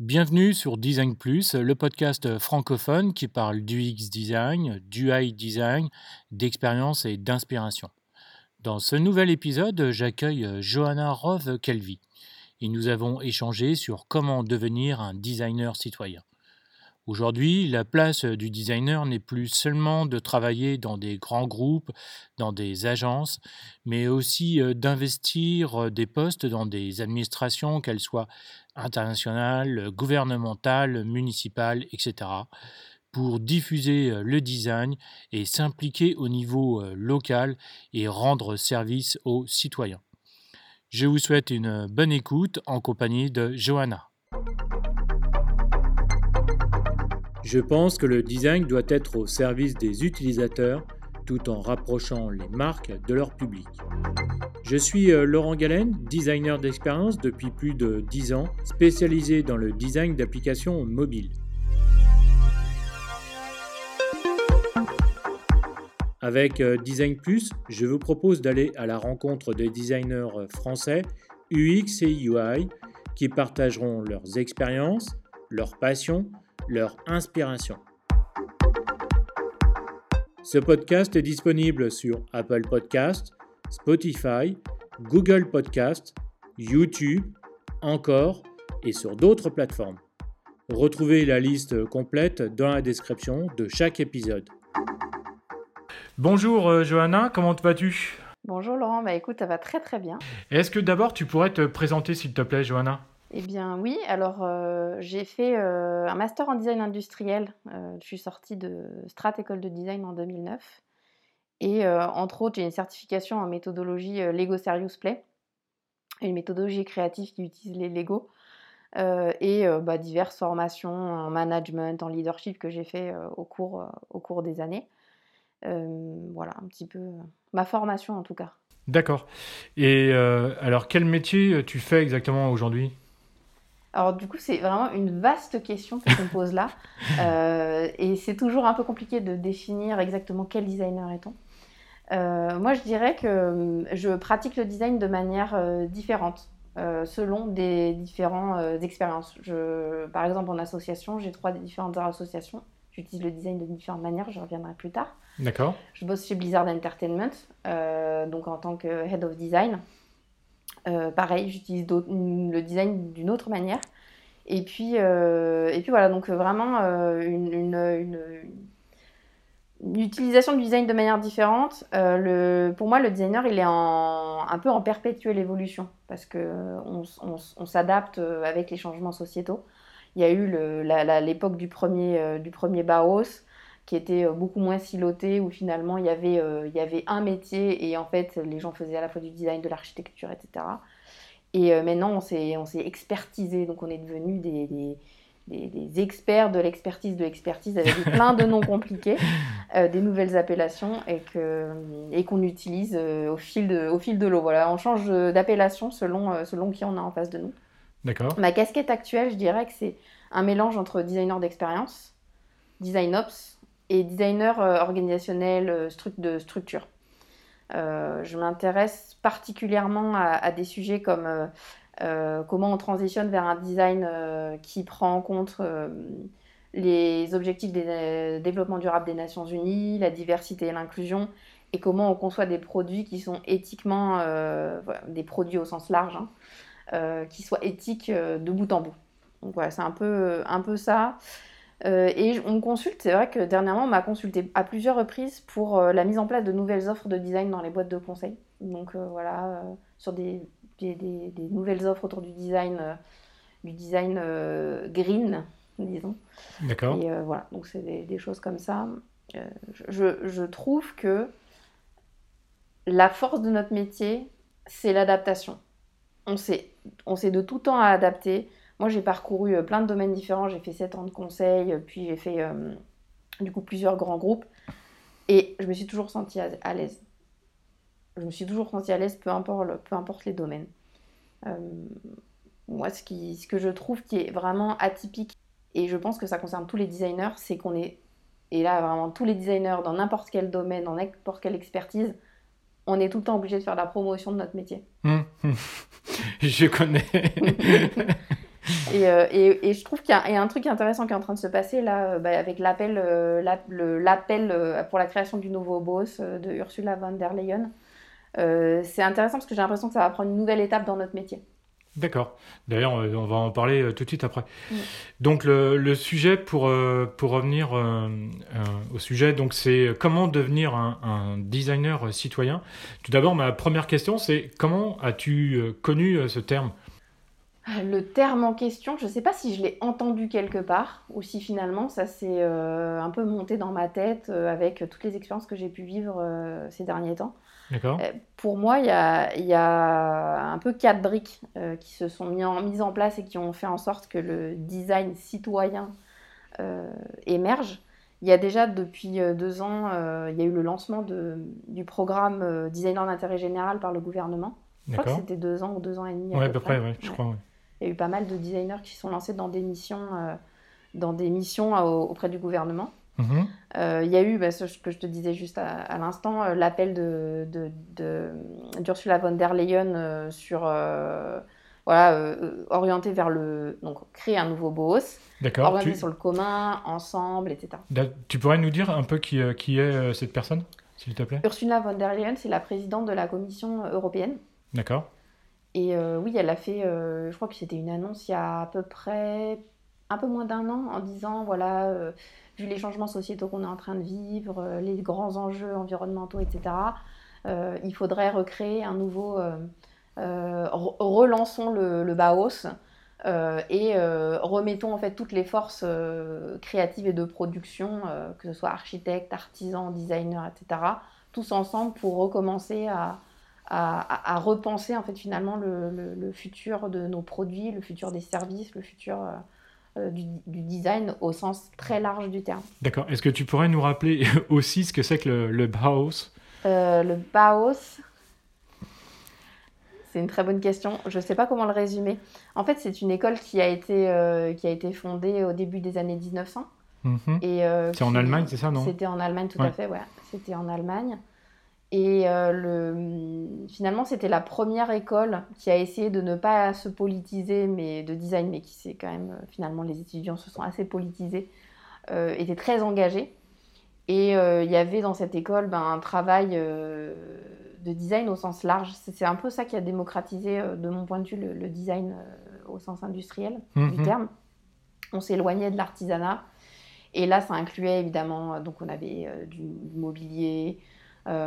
Bienvenue sur Design Plus, le podcast francophone qui parle du X design, du high design, d'expérience et d'inspiration. Dans ce nouvel épisode, j'accueille Johanna Rove Kelvy et nous avons échangé sur comment devenir un designer citoyen. Aujourd'hui, la place du designer n'est plus seulement de travailler dans des grands groupes, dans des agences, mais aussi euh, d'investir euh, des postes dans des administrations, qu'elles soient internationales, gouvernementales, municipales, etc., pour diffuser euh, le design et s'impliquer au niveau local et rendre service aux citoyens. Je vous souhaite une bonne écoute en compagnie de Johanna. Je pense que le design doit être au service des utilisateurs tout en rapprochant les marques de leur public. Je suis euh, Laurent Galen, designer d'expérience depuis plus de 10 ans, spécialisé dans le design d'applications mobiles. Avec euh, Design Plus, je vous propose d'aller à la rencontre des designers français UX et UI qui partageront leurs expériences, leurs passions, leur inspiration. Ce podcast est disponible sur Apple Podcast, Spotify, Google Podcast, YouTube, encore et sur d'autres plateformes. Retrouvez la liste complète dans la description de chaque épisode. Bonjour euh, Johanna, comment vas-tu? Bonjour Laurent, bah écoute, ça va très très bien. Est-ce que d'abord tu pourrais te présenter s'il te plaît Johanna? Eh bien oui, alors euh, j'ai fait euh, un master en design industriel. Euh, je suis sortie de Strat École de Design en 2009. Et entre autres, j'ai une certification en méthodologie Lego Serious Play, une méthodologie créative qui utilise les Lego. et bah, diverses formations en management, en leadership que j'ai fait au, cours, au cours des années. voilà, un petit peu ma formation en tout cas. D'accord. Et alors, quel métier tu fais exactement aujourd'hui? Alors du coup, c'est vraiment une vaste question que tu me poses là. Euh, et c'est toujours un peu compliqué de définir exactement quel designer est-on. Euh, moi, je dirais que hum, je pratique le design de manière euh, différente selon des différentes expériences. Je, par exemple, en association, j'ai trois différentes associations. J'utilise le design de différentes manières, je reviendrai plus tard. D'accord. Je bosse chez Blizzard Entertainment, donc en tant que Head of Design. Euh, pareil, j'utilise le design d'une autre manière. Et puis, euh, et puis voilà, donc vraiment euh, une, utilisation du design de manière différente. pour moi, le designer, il est un peu en perpétuelle évolution parce qu'on on, on, s'adapte avec les changements sociétaux. Il y a eu l'époque du premier, du premier Bauhaus qui était euh, beaucoup moins siloté, où finalement il y, avait, euh, il y avait un métier et en fait les gens faisaient à la fois du design, de l'architecture, etc. Et euh, maintenant on s'est, expertisé, donc on est devenu des, des, des, experts de l'expertise de l'expertise avec plein de noms compliqués, des nouvelles appellations et, que, et qu'on utilise au, fil de, au fil de l'eau. Voilà, on change d'appellation selon, selon qui on a en face de nous. D'accord. Ma casquette actuelle, je dirais que c'est un mélange entre designer d'expérience, design ops et designer euh, organisationnel euh, de structure. Euh, je m'intéresse particulièrement à, des sujets comme comment on transitionne vers un design qui prend en compte les objectifs des développement durable des Nations Unies, la diversité et l'inclusion, et comment on conçoit des produits qui sont éthiquement, des produits au sens large, hein, qui soient éthiques de bout en bout. Donc voilà, c'est un peu, un peu ça. Euh, et on me consulte, c'est vrai que dernièrement, on m'a consulté à plusieurs reprises pour euh, la mise en place de nouvelles offres de design dans les boîtes de conseil. Donc euh, voilà, sur des, des, des, nouvelles offres autour du design, du design green, disons. D'accord. Et voilà, donc c'est des, choses comme ça. Je, je, trouve que la force de notre métier, c'est l'adaptation. On sait, on sait de tout temps à adapter. Moi, j'ai parcouru euh, plein de domaines différents. J'ai fait 7 ans de conseil, euh, puis j'ai fait euh, du coup plusieurs grands groupes. Et je me suis toujours sentie à, l'aise. Je me suis toujours sentie à l'aise, peu importe, peu importe les domaines. moi, ce, qui, ce que je trouve qui est vraiment atypique, et je pense que ça concerne tous les designers, c'est qu'on est, et là vraiment tous les designers dans n'importe quel domaine, dans n'importe quelle expertise, on est tout le temps obligé de faire la promotion de notre métier. je connais. et, euh, et, et, je trouve qu'il y, y, a un truc intéressant qui est en train de se passer là, euh, bah, avec l'appel euh, pour la création du nouveau boss de Ursula von der Leyen. c'est intéressant parce que j'ai l'impression que ça va prendre une nouvelle étape dans notre métier. D'accord. D'ailleurs, on va en parler tout de suite après. Mm. Donc, le, le, sujet, pour, pour revenir au sujet, donc c'est comment devenir un, un designer citoyen. Tout d'abord, ma première question, c'est comment as-tu connu ce terme? le terme en question, je ne sais pas si je l'ai entendu quelque part ou si finalement ça s'est euh, un peu monté dans ma tête euh, avec toutes les expériences que j'ai pu vivre euh, ces derniers temps. D'accord. pour moi, il y a, un peu quatre briques qui se sont mis en, mises en place et qui ont fait en sorte que le design citoyen émerge. Il y a déjà depuis deux ans, il y a eu le lancement du programme Designer d'intérêt général par le gouvernement. Je crois que c'était deux ans ou deux ans et demi. Oui, à peu, près, je crois. Il y a eu pas mal de designers qui sont lancés dans des missions, euh, dans des missions euh, auprès du gouvernement. Mhm. Euh, il y a eu, bah, ce que je te disais juste à, l'instant, l'appel de, d'Ursula von der Leyen sur, voilà, orienté vers le, donc créer un nouveau boss, orienté sur le commun, ensemble, etc. Tu pourrais nous dire un peu qui, qui est cette personne, s'il te plaît? Ursula von der Leyen, c'est la présidente de la Commission européenne. D'accord. Et euh, oui, elle a fait, euh, je crois que c'était une annonce il y a à peu près un peu moins d'un an en disant, voilà, euh, vu les changements sociétaux qu'on est en train de vivre, les grands enjeux environnementaux, etc., il faudrait recréer un nouveau... relançons le, le Baos et remettons en fait toutes les forces créatives et de production, que ce soit architectes, artisans, designers, etc., tous ensemble pour recommencer à à, repenser en fait finalement le, futur de nos produits, le futur des services, le futur euh, euh, du, design au sens très large du terme. D'accord. Est-ce que tu pourrais nous rappeler aussi ce que c'est que le, Bauhaus? Euh, Le Bauhaus, c'est une très bonne question. Je ne sais pas comment le résumer. En fait, c'est une école qui a été, qui a été fondée au début des années 1900. Mhm. c'est en Allemagne, c'est ça, non? C'était en Allemagne, tout à fait, ouais. C'était en Allemagne. Et euh, le, finalement, c'était la première école qui a essayé de ne pas se politiser, mais de design, mais qui s'est quand même, euh, finalement, les étudiants se sont assez politisés, euh, étaient très engagés. Et il y avait dans cette école ben, un travail de design au sens large. C'est un peu ça qui a démocratisé, de mon point de vue, le, design au sens industriel du mhm. terme. On s'éloignait de l'artisanat. Et là, ça incluait évidemment, donc on avait du mobilier, euh,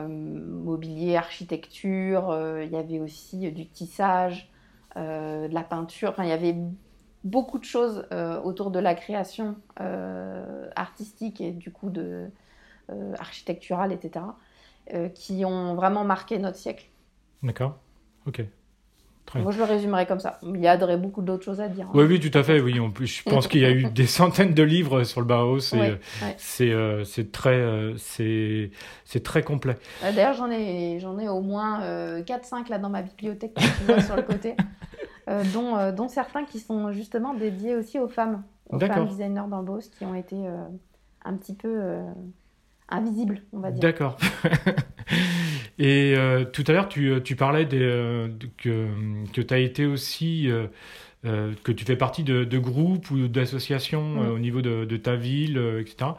mobilier, architecture, euh, il y avait aussi du tissage, euh, de la peinture, enfin il y avait beaucoup de choses autour de la création artistique et du coup de architecturale, etc., qui ont vraiment marqué notre siècle. D'accord, ok. Moi, je le résumerais comme ça. Il y a beaucoup d'autres choses à dire. Hein. Oui, oui, tout à fait. Oui, je pense qu'il y a eu des centaines de livres sur le Bauhaus. Euh, c'est euh, c'est très, euh, c'est c'est très complet. D'ailleurs, j'en ai, j'en ai au moins 4-5 là dans ma bibliothèque sur le côté, dont, dont certains qui sont justement dédiés aussi aux femmes, aux femmes designers dans le Bauhaus qui ont été un petit peu invisibles, on va dire. D'accord. Et euh, tout à l'heure, tu, euh, tu, parlais des, euh, que, que tu as été aussi, que tu fais partie de, de groupes ou d'associations mm. au niveau de, de, ta ville, etc.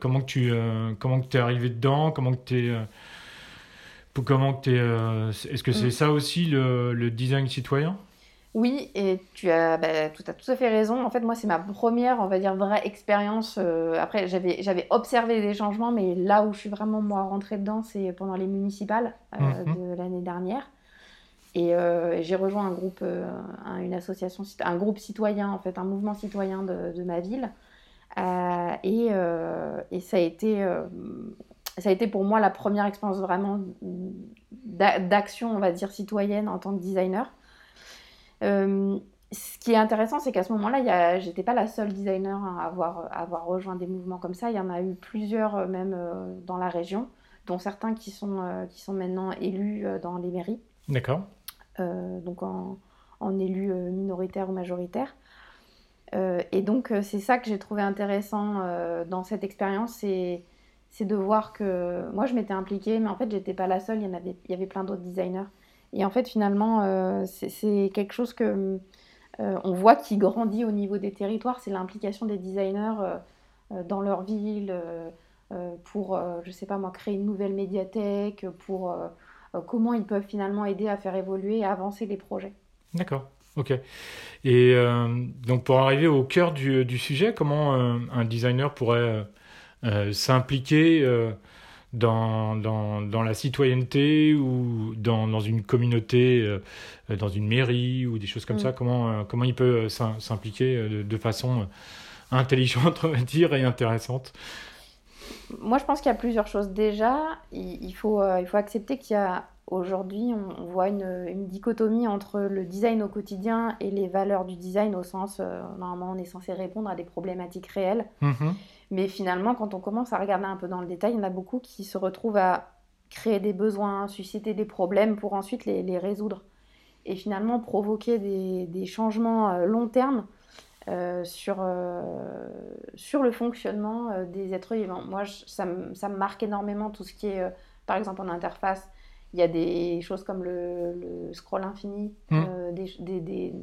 comment que tu comment que es arrivé dedans? Comment que tu es. Comment que es, Est-ce que c'est mm. ça aussi le, le design citoyen? Oui, et tu as, bah, tout, tout à fait raison. En fait, moi, c'est ma première, on va dire, vraie expérience. Euh, après, j'avais, observé des changements, mais là où je suis vraiment, moi, rentrée dedans, c'est pendant les municipales euh, mhm. de l'année dernière. Et euh, j'ai rejoint un groupe, une association, un groupe citoyen, en fait, un mouvement citoyen de, ma ville. et, et, ça a été ça a été pour moi la première expérience vraiment d'action, on va dire, citoyenne en tant que designer. Euh, ce qui est intéressant, c'est qu'à ce moment-là, j'étais pas la seule designer à avoir, avoir, rejoint des mouvements comme ça. Il y en a eu plusieurs, euh, même euh, dans la région, dont certains qui sont, qui sont maintenant élus dans les mairies. D'accord. donc en, en élus minoritaires ou majoritaires. et donc, c'est ça que j'ai trouvé intéressant dans cette expérience, c'est de voir que moi, je m'étais impliquée, mais en fait, j'étais pas la seule. Il y, en avait, il y avait plein d'autres designers. Et en fait, finalement, euh, c'est quelque chose que on voit qu'il grandit au niveau des territoires, c'est l'implication des designers dans leur ville pour, je sais pas moi, créer une nouvelle médiathèque, pour comment ils peuvent finalement aider à faire évoluer et avancer les projets. D'accord. Ok. Et donc pour arriver au cœur du, du sujet, comment un designer pourrait s'impliquer dans, dans, dans, la citoyenneté ou dans, dans une communauté, euh, dans une mairie ou des choses comme mm. ça Comment, euh, comment il peut euh, s'impliquer de, façon intelligente, on va dire, et intéressante? Moi, je pense qu'il y a plusieurs choses. Déjà, il, faut, il faut accepter qu'il y a aujourd'hui, on, voit une, une, dichotomie entre le design au quotidien et les valeurs du design au sens, normalement, on est censé répondre à des problématiques réelles. Mm-hmm. Mais finalement, quand on commence à regarder un peu dans le détail, il y en a beaucoup qui se retrouvent à créer des besoins, susciter des problèmes pour ensuite les, résoudre. Et finalement, provoquer des, changements euh, long terme euh, sur, euh, sur le fonctionnement des êtres vivants. Moi, ça, me marque énormément tout ce qui est, par exemple, en interface. Il y a des choses comme le, scroll infini mmh. des,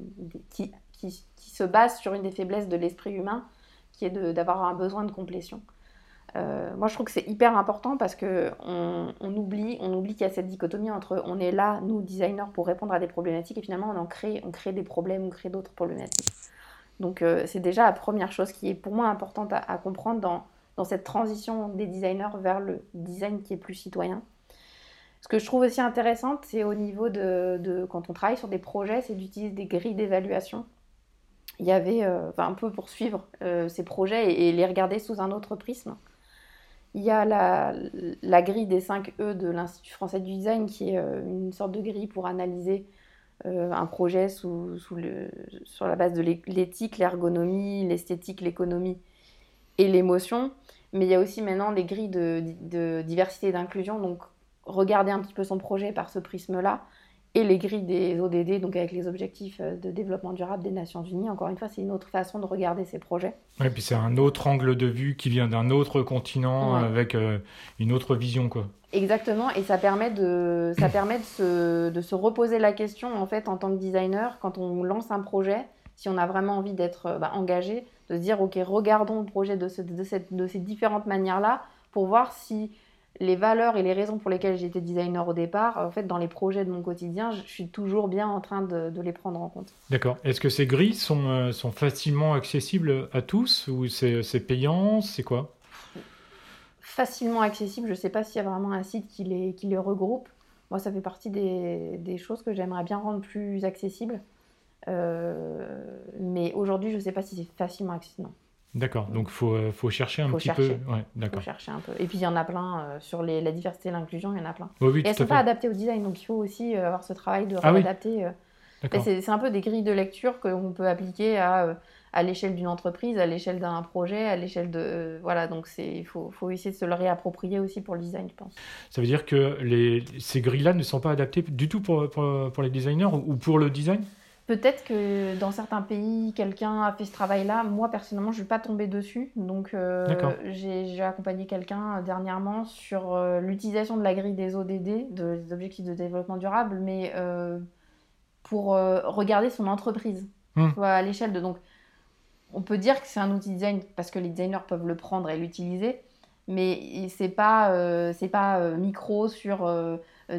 qui, qui, qui, se base sur une des faiblesses de l'esprit humain qui est d'avoir un besoin de complétion. Euh, moi, je trouve que c'est hyper important parce que on, oublie, on oublie qu'il y a cette dichotomie entre on est là, nous designers, pour répondre à des problématiques et finalement on en crée, on crée des problèmes, on crée d'autres problématiques. Donc euh, c'est déjà la première chose qui est pour moi importante à, comprendre dans, dans, cette transition des designers vers le design qui est plus citoyen. Ce que je trouve aussi intéressant, c'est au niveau de, de, quand on travaille sur des projets, c'est d'utiliser des grilles d'évaluation il y avait, euh, un peu pour suivre euh, ces projets et, les regarder sous un autre prisme. Il y a la, la grille des 5 E de l'Institut français du design, qui est euh, une sorte de grille pour analyser un projet sous, sous le, sur la base de l'éthique, l'ergonomie, l'esthétique, l'économie et l'émotion. Mais il y a aussi maintenant des grilles de, de diversité et d'inclusion, donc regarder un petit peu son projet par ce prisme-là et les grilles des ODD, donc avec les objectifs euh, de développement durable des Nations Unies. Encore une fois, c'est une autre façon de regarder ces projets. Et puis c'est un autre angle de vue qui vient d'un autre continent avec euh, une autre vision, quoi. Exactement, et ça permet de, ça permet de se, de se reposer la question en fait en tant que designer quand on lance un projet, si on a vraiment envie d'être euh, bah, engagé, de se dire ok regardons le projet de, de, cette, de ces différentes manières là pour voir si les valeurs et les raisons pour lesquelles j'étais designer au départ, en fait, dans les projets de mon quotidien, je suis toujours bien en train de, les prendre en compte. D'accord. Est-ce que ces grilles sont, euh, sont facilement accessibles à tous ou c'est payant? C'est quoi? Facilement accessible. Je ne sais pas s'il y a vraiment un site qui les, qui les regroupe. Moi, ça fait partie des, des choses que j'aimerais bien rendre plus accessibles. Euh, mais aujourd'hui, je ne sais pas si c'est facilement accessible. D'accord, donc il faut, euh, faut, chercher un petit peu. Ouais, d'accord. faut chercher un peu. Et puis il y en a plein euh, sur les, la diversité et l'inclusion, il y en a plein. et elles ne sont pas adaptées au design, donc il faut aussi euh, avoir ce travail de ah réadapter. c'est un peu des grilles de lecture qu'on peut appliquer à, à l'échelle d'une entreprise, à l'échelle d'un projet, à l'échelle de. voilà, donc il faut, faut, essayer de se le réapproprier aussi pour le design, je pense. Ça veut dire que les, ces grilles-là ne sont pas adaptées du tout pour, pour, pour les designers ou pour le design? Peut-être que dans certains pays, quelqu'un a fait ce travail-là. Moi, personnellement, je ne suis pas tombée dessus. Donc, euh, j'ai accompagné quelqu'un euh, dernièrement sur euh, l'utilisation de la grille des ODD, des objectifs de développement durable, mais pour regarder son entreprise hmm. à l'échelle de. Donc, on peut dire que c'est un outil design parce que les designers peuvent le prendre et l'utiliser, mais c'est pas, c'est pas micro sur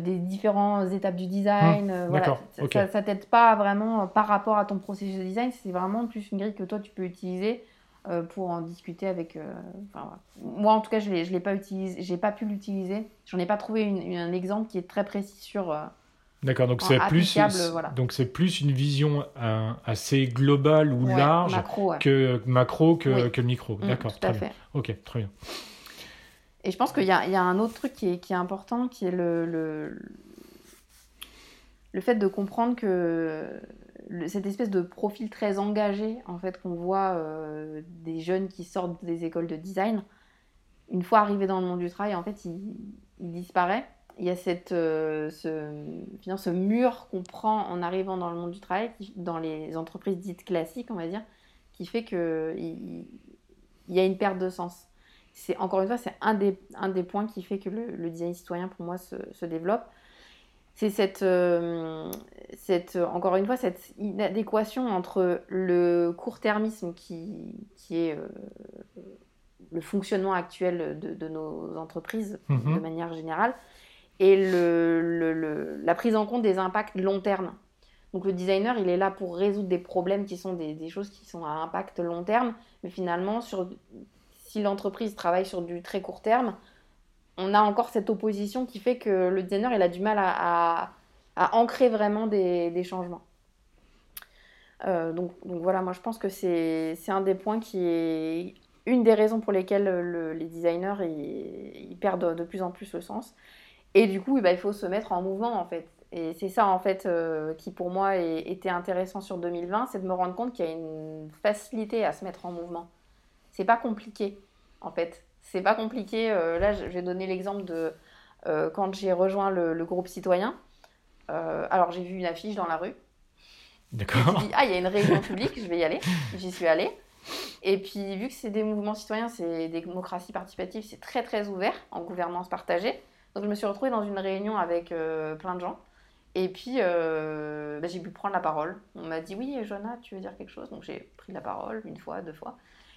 des différentes étapes du design. Hum, voilà. Ça, ça, t'aide pas vraiment euh, par rapport à ton processus de design, c'est vraiment plus une grille que toi tu peux utiliser euh, pour en discuter avec. Moi en tout cas, je ne l'ai pas utilisé, j'ai pas pu l'utiliser. J'en ai pas trouvé un exemple qui est très précis sur. D'accord, donc c'est plus, donc c'est plus une vision assez globale ou large que macro que, que micro. Mmh, D'accord, très bien. Ok, très bien. Et je pense qu'il y, a un autre truc qui est, important, qui est le, le, fait de comprendre que cette espèce de profil très engagé, en fait, qu'on voit euh, des jeunes qui sortent des écoles de design, une fois arrivés dans le monde du travail, en fait, il, disparaît. Il y a cette, euh, ce, ce mur qu'on prend en arrivant dans le monde du travail, dans les entreprises dites classiques, on va dire, qui fait qu'il il, y a une perte de sens c'est encore une fois, c'est un des, un des points qui fait que le, design citoyen, pour moi, se, se, développe. c'est cette, cette, encore une fois, cette inadéquation entre le court-termisme qui, qui est le fonctionnement actuel de, nos entreprises mhm. de manière générale et le, la prise en compte des impacts long terme. Donc le designer, il est là pour résoudre des problèmes qui sont des, choses qui sont à impact long terme, mais finalement, sur, si l'entreprise travaille sur du très court terme, on a encore cette opposition qui fait que le designer, il a du mal à, ancrer vraiment des, changements. Euh, donc, voilà, moi je pense que c'est un des points qui est une des raisons pour lesquelles les designers ils, perdent de plus en plus le sens. Et du coup, bah, il faut se mettre en mouvement en fait. Et c'est ça en fait euh, qui pour moi était intéressant sur 2020, c'est de me rendre compte qu'il y a une facilité à se mettre en mouvement. C'est pas compliqué en fait. C'est pas compliqué. Euh, là, je vais donner l'exemple de euh, quand j'ai rejoint le, groupe citoyen. alors j'ai vu une affiche dans la rue. D'accord. Je dit, ah, il y a une réunion publique, je vais y aller. J'y suis allée. Et puis, vu que c'est des mouvements citoyens, c'est des démocraties participatives, c'est très très ouvert en gouvernance partagée. Donc, je me suis retrouvée dans une réunion avec euh, plein de gens. Et puis, euh, bah, j'ai pu prendre la parole. On m'a dit Oui, Jonah, tu veux dire quelque chose? Donc, j'ai pris la parole une fois, deux fois.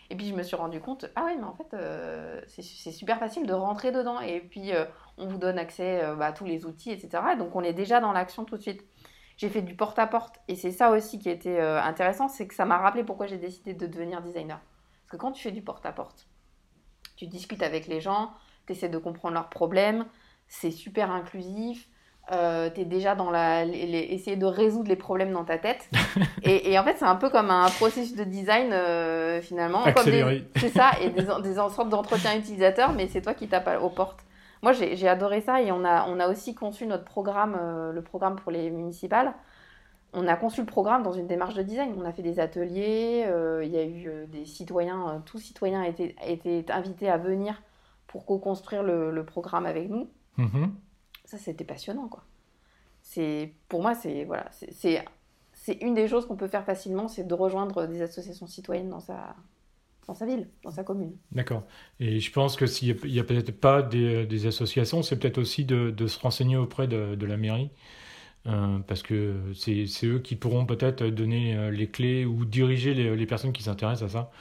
Et puis, je me suis rendu compte Ah oui, mais en fait, euh, c'est super facile de rentrer dedans. Et puis, on vous donne accès bah, à tous les outils, etc. donc, on est déjà dans l'action tout de suite j'ai fait du porte-à-porte. Et c'est ça aussi qui était euh, intéressant, c'est que ça m'a rappelé pourquoi j'ai décidé de devenir designer. Parce que quand tu fais du porte-à-porte, tu discutes avec les gens, tu essaies de comprendre leurs problèmes, c'est super inclusif. Euh, tu es déjà dans la, essayer de résoudre les problèmes dans ta tête. et, en fait, c'est un peu comme un processus de design euh, finalement. C'est ça, et des, des sortes d'entretien utilisateurs, mais c'est toi qui tapes aux portes. Moi, j'ai adoré ça et on a, on a aussi conçu notre programme, euh, le programme pour les municipales. On a conçu le programme dans une démarche de design. On a fait des ateliers, euh, il y a eu des citoyens, tous citoyens étaient, étaient invités à venir pour co-construire le, programme avec nous. Mm-hmm. Ça, c'était passionnant, quoi. Pour moi, c'est voilà, c'est une des choses qu'on peut faire facilement, c'est de rejoindre des associations citoyennes dans sa, dans sa ville, dans sa commune. D'accord. Et je pense que s'il n'y a, peut-être pas des, associations, c'est peut-être aussi de, se renseigner auprès de, la mairie. Euh, parce que c'est eux qui pourront peut-être donner euh, les clés ou diriger les, personnes qui s'intéressent à ça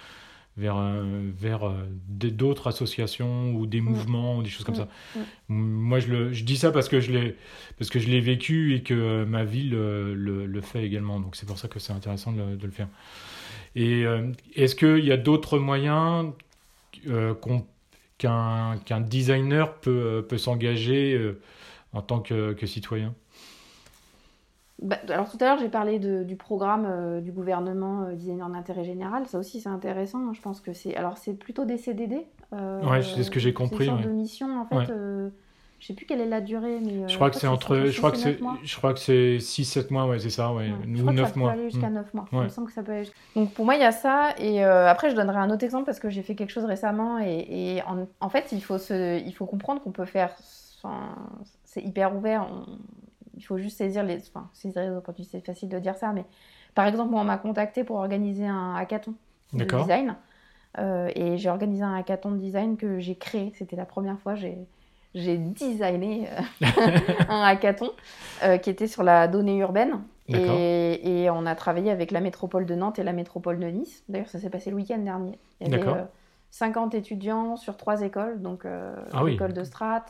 vers, euh, vers d'autres associations ou des mm. mouvements ou des choses comme mm. ça. Mm. Moi, je, le, je, dis ça parce que je l'ai vécu et que ma ville le, le, fait également. Donc c'est pour ça que c'est intéressant de, de, le faire. Et euh, est-ce qu'il y a d'autres moyens euh, qu'un designer peut, euh, peut s'engager en tant que, citoyen? Bah, alors tout à l'heure j'ai parlé du programme du gouvernement designer d'intérêt général. Ça aussi c'est intéressant. Je pense que c'est alors c'est plutôt des CDD. ouais, c'est ce que j'ai compris. Une sorte de mission en fait. Je sais plus quelle est la durée, mais. Euh, je crois que c'est entre. Je crois que c'est. Je crois que c'est 6-7 mois, ouais, c'est ça, ouais. Ou 9 mois. Ça peut aller jusqu'à 9 mm. mois. Il me semble que ça peut aller. Donc pour moi, il y a ça. Et euh, après, je donnerai un autre exemple parce que j'ai fait quelque chose récemment. Et, en, en, fait, il faut, se, il faut comprendre qu'on peut faire. Enfin, c'est hyper ouvert. Il faut juste saisir les. Enfin, saisir les opportunités. C'est facile de dire ça, mais par exemple, moi, on m'a contacté pour organiser un hackathon de design. Euh, et j'ai organisé un hackathon de design que j'ai créé. C'était la première fois. J'ai j'ai designé euh, un hackathon euh, qui était sur la donnée urbaine. Et, on a travaillé avec la métropole de Nantes et la métropole de Nice. D'ailleurs, ça s'est passé le week-end dernier. Il y avait 50 euh, étudiants sur trois écoles. Donc, ah l'école de Strat,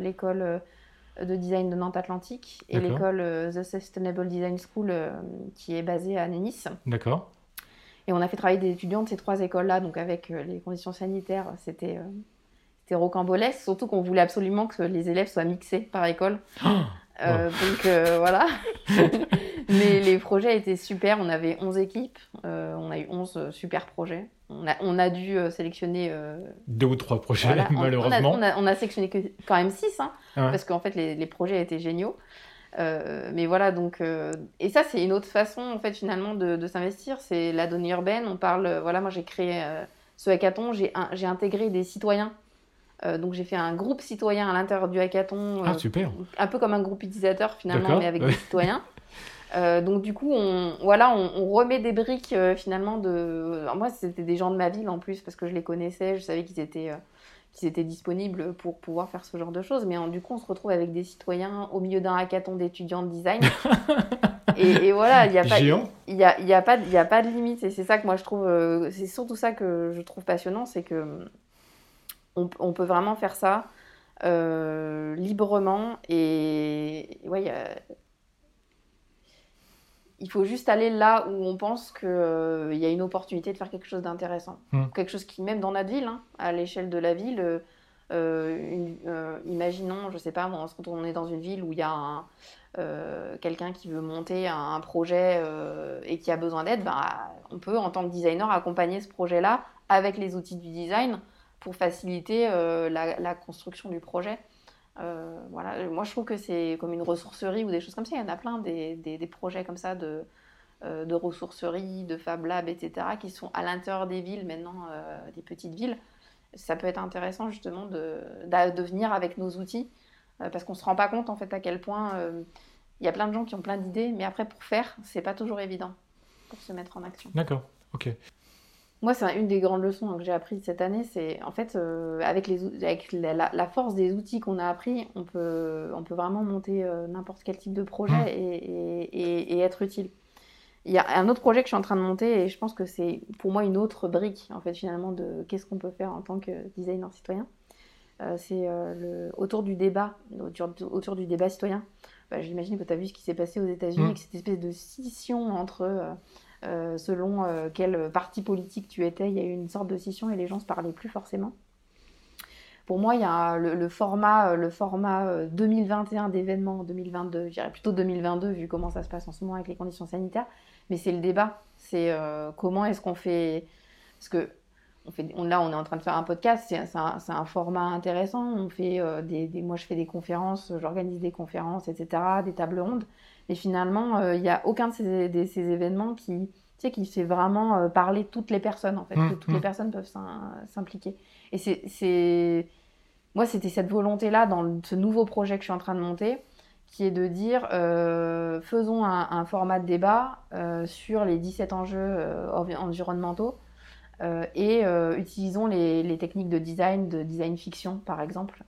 l'école de design de Nantes Atlantique et l'école The Sustainable Design School qui est basée à Nice. D'accord. Et on a fait travailler des étudiants de ces trois écoles-là. Donc, avec les conditions sanitaires, c'était rocambolesque, surtout qu'on voulait absolument que les élèves soient mixés par école. Euh, donc euh, voilà. Mais les projets étaient super. On avait 11 équipes. Euh, on a eu 11 super projets. On a, on a dû sélectionner. Deux ou trois projets, malheureusement. On a, on, a, sélectionné quand même 6, hein, parce qu'en fait, les, les, projets étaient géniaux. mais voilà, donc. et ça, c'est une autre façon, en fait, finalement, de, de s'investir. C'est la donnée urbaine. On parle. voilà, moi, j'ai créé ce hackathon. J'ai intégré des citoyens euh, donc j'ai fait un groupe citoyen à l'intérieur du hackathon. Ah, super. Un peu comme un groupe utilisateur finalement, mais avec des citoyens. donc du coup, on, voilà, on, remet des briques finalement de. moi, c'était des gens de ma ville en plus parce que je les connaissais, je savais qu'ils étaient, qu'ils étaient disponibles pour pouvoir faire ce genre de choses. Mais du coup, on se retrouve avec des citoyens au milieu d'un hackathon d'étudiants de design. et, voilà, il n'y a, pas, il y a, y a, pas, y a pas de limite. Et c'est ça que moi je trouve, c'est surtout ça que je trouve passionnant, c'est que on, on, peut vraiment faire ça euh, librement. Et ouais, il faut juste aller là où on pense qu'il euh, y a une opportunité de faire quelque chose d'intéressant. Hmm. Quelque chose qui, même dans notre ville, hein, à l'échelle de la ville, euh, imaginons, je sais pas, quand on est dans une ville où il y a quelqu'un qui veut monter un, projet et qui a besoin d'aide, bah, on peut, en tant que designer, accompagner ce projet-là avec les outils du design pour faciliter euh, la, construction du projet. Euh, voilà. Moi, je trouve que c'est comme une ressourcerie ou des choses comme ça. Il y en a plein des, des, projets comme ça de, euh, de ressourcerie, de Fab Lab, etc., qui sont à l'intérieur des villes maintenant, des petites villes. Ça peut être intéressant justement de, de, venir avec nos outils parce qu'on ne se rend pas compte en fait à quel point il y a plein de gens qui ont plein d'idées, mais après pour faire, c'est pas toujours évident pour se mettre en action. D'accord, ok. Moi, c'est une des grandes leçons que j'ai apprises cette année, c'est en fait, euh, avec, les, avec la, force des outils qu'on a appris, on peut, on peut vraiment monter euh, n'importe quel type de projet mmh. et, et, être utile. Il y a un autre projet que je suis en train de monter et je pense que c'est pour moi une autre brique, en fait, finalement, de qu'est-ce qu'on peut faire en tant que designer citoyen. Euh, c'est autour du débat, autour, du débat citoyen. Bah, j'imagine que tu as vu ce qui s'est passé aux États-Unis mmh. cette espèce de scission entre euh, selon euh, quel parti politique tu étais, il y a eu une sorte de scission et les gens se parlaient plus forcément. Pour moi, il y a le, format, le format 2021 d'événements 2022, je dirais plutôt 2022 vu comment ça se passe en ce moment avec les conditions sanitaires, mais c'est le débat. C'est euh, comment est-ce qu'on fait. Parce que on fait, là, on est en train de faire un podcast, c'est un, un, format intéressant. On fait des, moi, je fais des conférences, j'organise des conférences, etc., des tables rondes. Mais finalement, il euh, n'y a aucun de ces, ces, événements qui, tu sais, qui fait vraiment euh, parler toutes les personnes, en fait, mmh, que toutes les mmh. personnes peuvent s'impliquer. Et c'est. Moi, c'était cette volonté-là dans ce nouveau projet que je suis en train de monter, qui est de dire euh, faisons un, format de débat sur les 17 enjeux environnementaux. et utilisons les, les, techniques de design, de design fiction par exemple,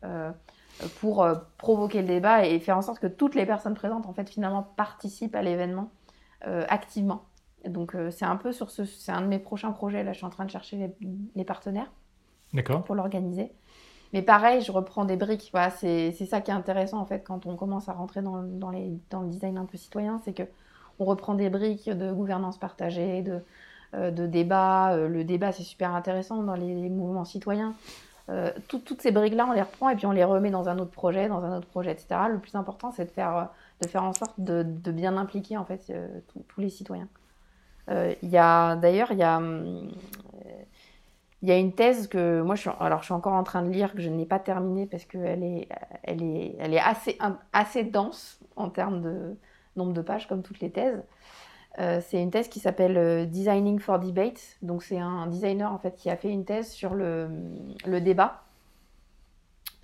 pour euh, provoquer le débat et faire en sorte que toutes les personnes présentes en fait finalement participent à l'événement euh, activement. Donc euh, c'est un peu sur ce, c'est un de mes prochains projets. Là, je suis en train de chercher les, partenaires pour l'organiser. Mais pareil, je reprends des briques. Voilà, c'est, ça qui est intéressant en fait quand on commence à rentrer dans, dans, les, dans le design un peu citoyen, c'est que on reprend des briques de gouvernance partagée, de, de débat. le débat, c'est super intéressant dans les mouvements citoyens. Euh, toutes ces briques-là, on les reprend et puis on les remet dans un autre projet, dans un autre projet, etc. Le plus important, c'est de faire, euh, de faire en sorte de, bien impliquer en fait euh, tous les citoyens. A d'ailleurs, il y a, il y a une thèse que moi, je suis, alors je suis encore en train de lire que je n'ai pas terminée parce qu'elle est, elle est, elle est assez, assez dense en termes de nombre de pages comme toutes les thèses. Euh, c'est une thèse qui s'appelle euh, Designing for Debate. Donc c'est un designer en fait qui a fait une thèse sur le, débat.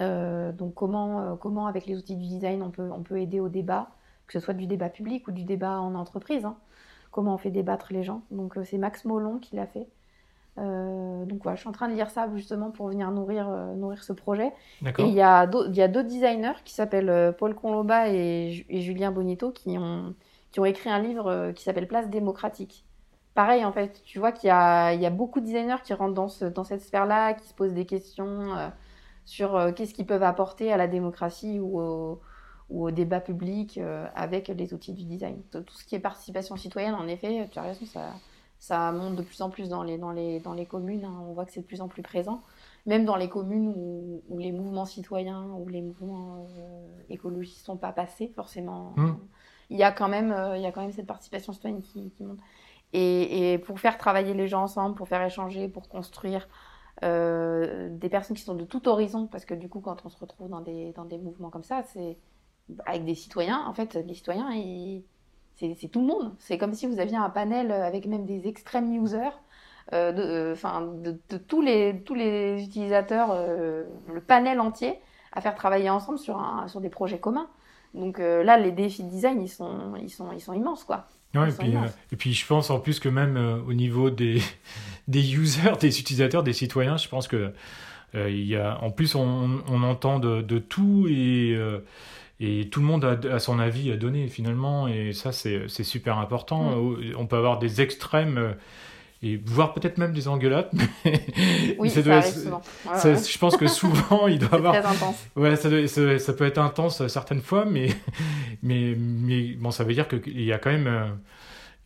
Euh, donc comment, comment avec les outils du design on peut, on peut aider au débat, que ce soit du débat public ou du débat en entreprise. Hein. Comment on fait débattre les gens. Donc c'est Max Molon qui l'a fait. donc voilà, je suis en train de lire ça justement pour venir nourrir, nourrir ce projet. Et il y a deux designers qui s'appellent Paul Conloba et, et Julien Bonito qui ont qui ont écrit un livre euh, qui s'appelle Place démocratique. Pareil, en fait, tu vois qu'il y a, beaucoup de designers qui rentrent dans, ce, dans cette sphère-là, qui se posent des questions euh, sur euh, qu'est-ce qu'ils peuvent apporter à la démocratie ou au, débat public avec les outils du design. Tout ce qui est participation citoyenne, en effet, tu as raison, ça, monte de plus en plus dans les, communes. Hein. on voit que c'est de plus en plus présent. Même dans les communes où, les mouvements citoyens ou les mouvements écologistes ne sont pas passés, forcément. Mmh il y a quand même, euh, il y a quand même cette participation citoyenne qui, monte. Et, pour faire travailler les gens ensemble, pour faire échanger, pour construire euh, des personnes qui sont de tout horizon, parce que du coup, quand on se retrouve dans des, dans des mouvements comme ça, c'est avec des citoyens, en fait, les citoyens, c'est tout le monde. C'est comme si vous aviez un panel avec même des extrêmes users. Euh, de, de, tous, les, tous les utilisateurs, le panel entier, à faire travailler ensemble sur, un, sur des projets communs. Donc là, les défis de design, ils sont, ils sont, ils sont immenses, quoi. Ouais, et, puis, et, puis, je pense en plus que même au niveau des, des users, des utilisateurs, des citoyens, je pense que il y a, en plus on, on entend de, de tout et et tout le monde a, son avis à donner finalement, et ça c'est super important. Mm. On peut avoir des extrêmes euh, et voire peut-être même des engueulades. oui, ça, doit, arrive souvent. Je pense que souvent il doit avoir. Très intense. Ouais, ça, ça, peut être intense certaines fois, mais mais mais bon, ça veut dire qu'il y a quand même euh,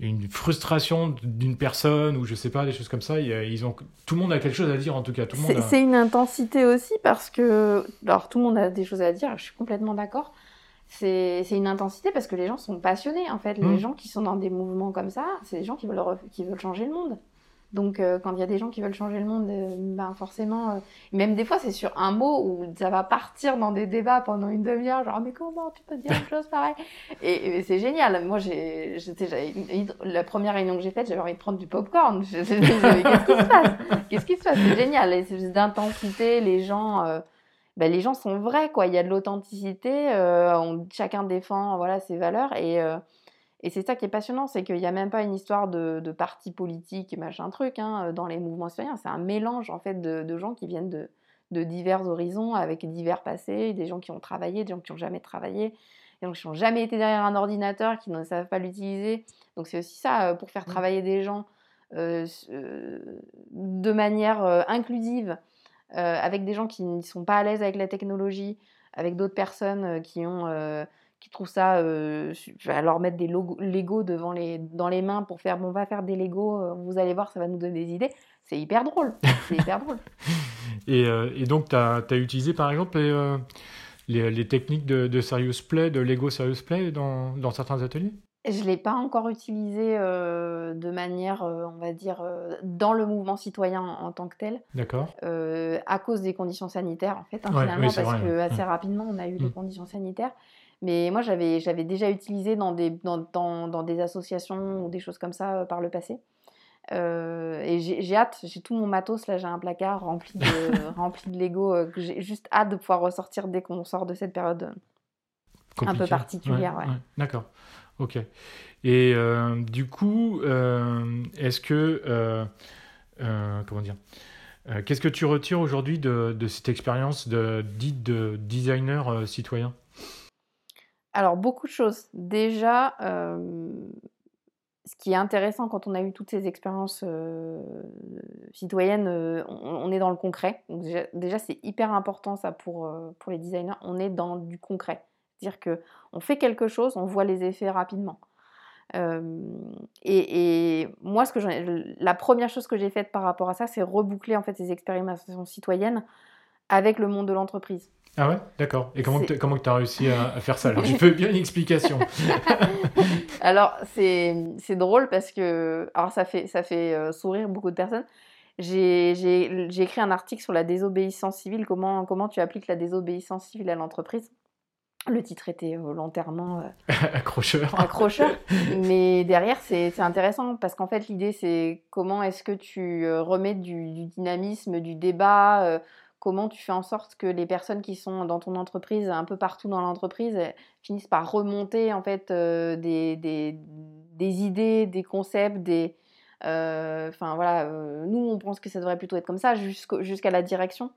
une frustration d'une personne ou je sais pas des choses comme ça. Ils ont tout le monde a quelque chose à dire en tout cas. Tout le monde. C'est une intensité aussi parce que alors tout le monde a des choses à dire. Je suis complètement d'accord c'est une intensité parce que les gens sont passionnés en fait. Les mmh. gens qui sont dans des mouvements comme ça, c'est des gens qui veulent, qui veulent changer le monde. Donc euh, quand il y a des gens qui veulent changer le monde, euh, ben forcément, euh, même des fois c'est sur un mot où ça va partir dans des débats pendant une demi-heure, genre mais comment tu peux dire une chose pareille? Et, c'est génial. Moi j'ai, la première réunion que j'ai faite, j'avais envie de prendre du popcorn. Qu'est-ce qui se passe? Qu'est-ce qui se passe? C'est génial. Les d'intensité, les gens ben, les gens sont vrais, quoi. Il y a de l'authenticité, chacun défend voilà, ses valeurs. Et, et c'est ça qui est passionnant, c'est qu'il n'y a même pas une histoire de, de parti politique et machin truc hein, dans les mouvements citoyens. C'est un mélange, en fait, de, de gens qui viennent de, de, divers horizons, avec divers passés, des gens qui ont travaillé, des gens qui n'ont jamais travaillé, des gens qui n'ont jamais été derrière un ordinateur, qui ne savent pas l'utiliser. Donc c'est aussi ça, euh, pour faire mmh. travailler des gens de manière inclusive, euh, avec des gens qui ne sont pas à l'aise avec la technologie, avec d'autres personnes euh, qui ont euh, qui trouvent ça, euh, leur mettre des Lego devant les, dans les mains pour faire, bon, on va faire des Lego, vous allez voir, ça va nous donner des idées. C'est hyper drôle. C'est hyper drôle. Et, et donc, tu as, as, utilisé par exemple les, les, techniques de, de, Serious Play, de Lego Serious Play dans, dans certains ateliers? Je ne l'ai pas encore utilisé euh, de manière, euh, on va dire, euh, dans le mouvement citoyen en, tant que tel. D'accord. à cause des conditions sanitaires, en fait, hein, finalement, parce que assez rapidement, on a eu des mm. conditions sanitaires. Mais moi, j'avais, j'avais déjà utilisé dans des, dans, dans, dans, des associations ou des choses comme ça par le passé. et j'ai, hâte, j'ai tout mon matos, là, j'ai un placard rempli de, rempli de Lego que j'ai juste hâte de pouvoir ressortir dès qu'on sort de cette période un peu particulière. Ouais, D'accord. Ok. Et euh, du coup, euh, est-ce que. Euh, comment dire Qu'est-ce que tu retires aujourd'hui de, cette expérience de, dite de designer citoyen? Alors, beaucoup de choses. Déjà, ce qui est intéressant quand on a eu toutes ces expériences citoyennes, on, est dans le concret. Déjà, c'est hyper important ça pour, pour les designers. On est dans du concret. C'est-à-dire qu'on fait quelque chose, on voit les effets rapidement. et, moi, ce que la première chose que j'ai faite par rapport à ça, c'est reboucler en fait ces expérimentations citoyennes avec le monde de l'entreprise. Ah ouais, d'accord. Et comment tu comment as réussi à, faire ça Alors, je veux bien une explication. alors, c'est drôle parce que alors ça fait, ça fait euh, sourire beaucoup de personnes. J'ai écrit un article sur la désobéissance civile, comment, comment tu appliques la désobéissance civile à l'entreprise? Le titre était volontairement euh, accrocheur. accrocheur. Mais derrière, c'est intéressant parce qu'en fait, l'idée, c'est comment est-ce que tu euh, remets du, dynamisme, du débat, euh, comment tu fais en sorte que les personnes qui sont dans ton entreprise, un peu partout dans l'entreprise, finissent par remonter en fait des, des, des, idées, des concepts, des. Enfin voilà, nous, on pense que ça devrait plutôt être comme ça jusqu'à la direction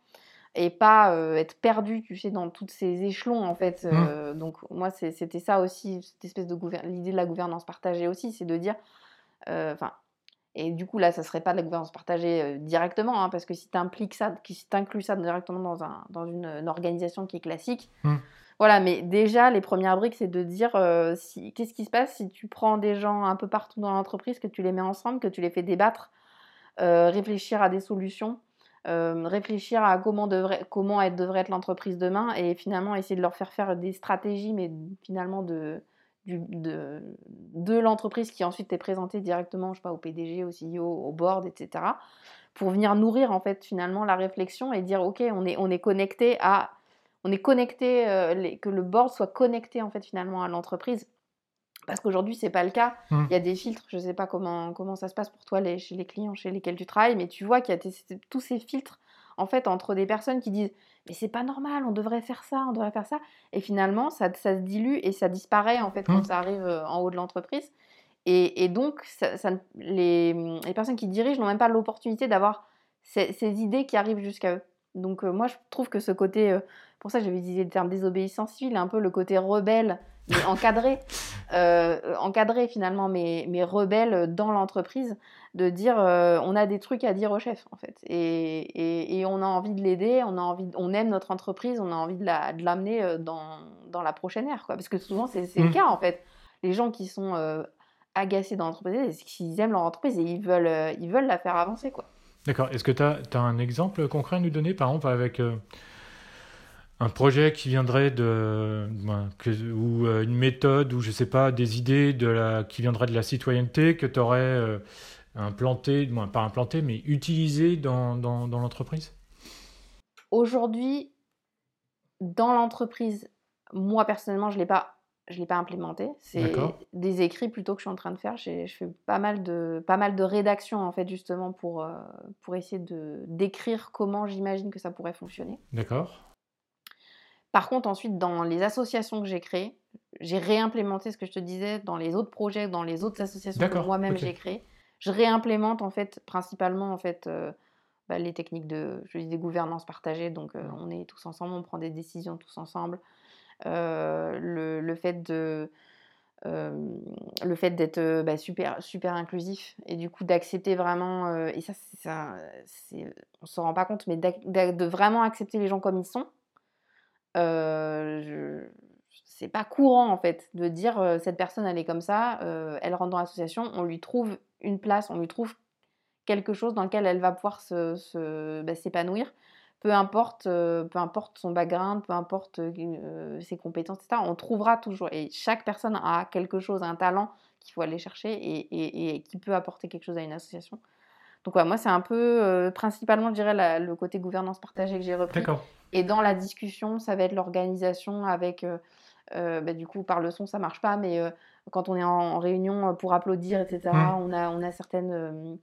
et pas être perdu, tu sais, dans tous ces échelons, en fait. Mmh. donc, moi, c'était ça aussi, cette espèce de l'idée de la gouvernance partagée aussi, c'est de dire, enfin, et du coup, là, ça serait pas de la gouvernance partagée directement, hein, parce que si tu impliques ça, si tu inclus ça directement dans, un, dans une, organisation qui est classique, mmh. voilà, mais déjà, les premières briques, c'est de dire, si, qu'est-ce qui se passe si tu prends des gens un peu partout dans l'entreprise, que tu les mets ensemble, que tu les fais débattre, réfléchir à des solutions, euh, réfléchir à comment, devrait, comment être, devrait être l'entreprise demain et finalement essayer de leur faire faire des stratégies, mais finalement de, de, de l'entreprise qui ensuite est présentée directement, je sais pas, au PDG, au CEO, au board, etc. Pour venir nourrir en fait finalement la réflexion et dire ok, on est, on est connecté à, on est connecté, euh, que le board soit connecté en fait finalement à l'entreprise parce qu'aujourd'hui, ce n'est pas le cas. Mmh. Il y a des filtres, je ne sais pas comment, comment ça se passe pour toi les, chez les clients chez lesquels tu travailles, mais tu vois qu'il y a tous ces filtres en fait entre des personnes qui disent mais c'est pas normal, on devrait faire ça, on devrait faire ça, et finalement ça, ça se dilue et ça disparaît en fait quand Mmh. ça arrive euh, en haut de l'entreprise. Et, et donc ça- ça ne- les, les personnes qui dirigent n'ont même pas l'opportunité d'avoir ces, ces idées qui arrivent jusqu'à eux. Donc euh, moi je trouve que ce côté, euh, pour ça j'avais utilisé le terme désobéissance civile, un peu le côté rebelle, mais encadré, euh, encadré finalement, mais, mais rebelle dans l'entreprise, de dire euh, on a des trucs à dire au chef en fait, et, et, et on a envie de l'aider, on a envie, de- on aime notre entreprise, on a envie de la- de l'amener dans, dans la prochaine ère, quoi. Parce que souvent c'est le Mm. cas en fait. Les gens qui sont euh, agacés dans l'entreprise, c'est qu'ils aiment leur entreprise et ils veulent, euh, ils veulent la faire avancer, quoi. D'accord. Est-ce que tu as, un exemple concret à nous donner, par exemple, avec un projet qui viendrait de. ben, que- ou une méthode, ou je sais pas, des idées de la, qui viendraient de la citoyenneté que tu aurais implanté, bon, pas implanté, mais utilisé dans, dans, dans l'entreprise? Aujourd'hui, dans l'entreprise, moi personnellement, je l'ai pas, je l'ai pas implémenté. C'est des écrits plutôt que je suis en train de faire. Je fais pas mal de, pas mal de rédaction en fait justement pour, euh, pour essayer de d'écrire comment j'imagine que ça pourrait fonctionner. D'accord. Par contre, ensuite, dans les associations que j'ai créées, j'ai réimplémenté ce que je te disais dans les autres projets, dans les autres associations que moi-même j'ai créées. Je réimplémente en fait principalement en fait euh, bah, les techniques de, je dis des gouvernances partagées. Donc, euh, on est tous ensemble, on prend des décisions tous ensemble. Euh, le, le fait de le fait d'être bah, super super inclusif et du coup d'accepter vraiment et ça, c'est- on s'en rend pas compte mais de vraiment accepter les gens comme ils sont je- c'est pas courant en fait de dire euh, cette personne elle est comme ça euh, elle rentre dans l'association on lui trouve une place on lui trouve quelque chose dans lequel elle va pouvoir se, se- bah, s'épanouir. Peu importe euh, peu importe son background peu importe euh, ses compétences etc on trouvera toujours. Et chaque personne a quelque chose un talent qu'il faut aller chercher et, et- et qui peut apporter quelque chose à une association. Donc ouais, moi c'est un peu euh, principalement je dirais la- le côté gouvernance partagée que j'ai repris. D'accord. et dans la discussion, ça va être l'organisation avec, euh, euh, bah, du coup, par le son, ça marche pas, mais euh, quand on est en, réunion euh, pour applaudir, etc., Mm. on, a, on a certaines, euh,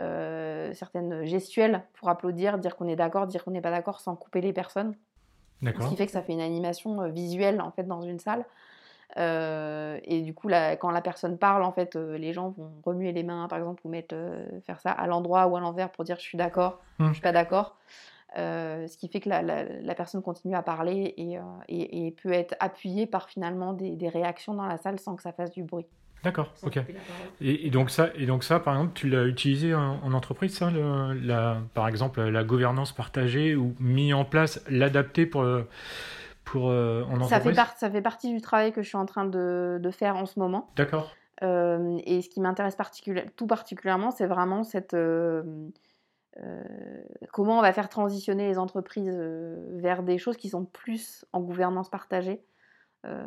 euh, certaines gestuelles pour applaudir, dire qu'on est d'accord, dire qu'on n'est pas d'accord sans couper les personnes. Ce qui fait que ça fait une animation visuelle, en fait, dans une salle. Euh, et du coup, quand la personne parle, en fait, euh, les gens vont remuer les mains, par exemple, ou mettre, faire ça à l'endroit ou à l'envers pour dire je suis d'accord, Mm. je suis pas d'accord. Euh, ce qui fait que la, la- la personne continue à parler et, euh, et- et peut être appuyée par finalement des, des réactions dans la salle sans que ça fasse du bruit. D'accord. Ok. Et, et donc ça, et donc ça, par exemple, tu l'as utilisé en, en entreprise, ça, le- la, par exemple, la gouvernance partagée ou mis en place, l'adapter pour, pour euh, en Ça fait, entreprise? par- ça fait partie du travail que je suis en train de, de faire en ce moment. D'accord. Euh, et ce qui m'intéresse particuli- tout particulièrement, c'est vraiment cette, comment on va faire transitionner les entreprises euh, vers des choses qui sont plus en gouvernance partagée. Euh,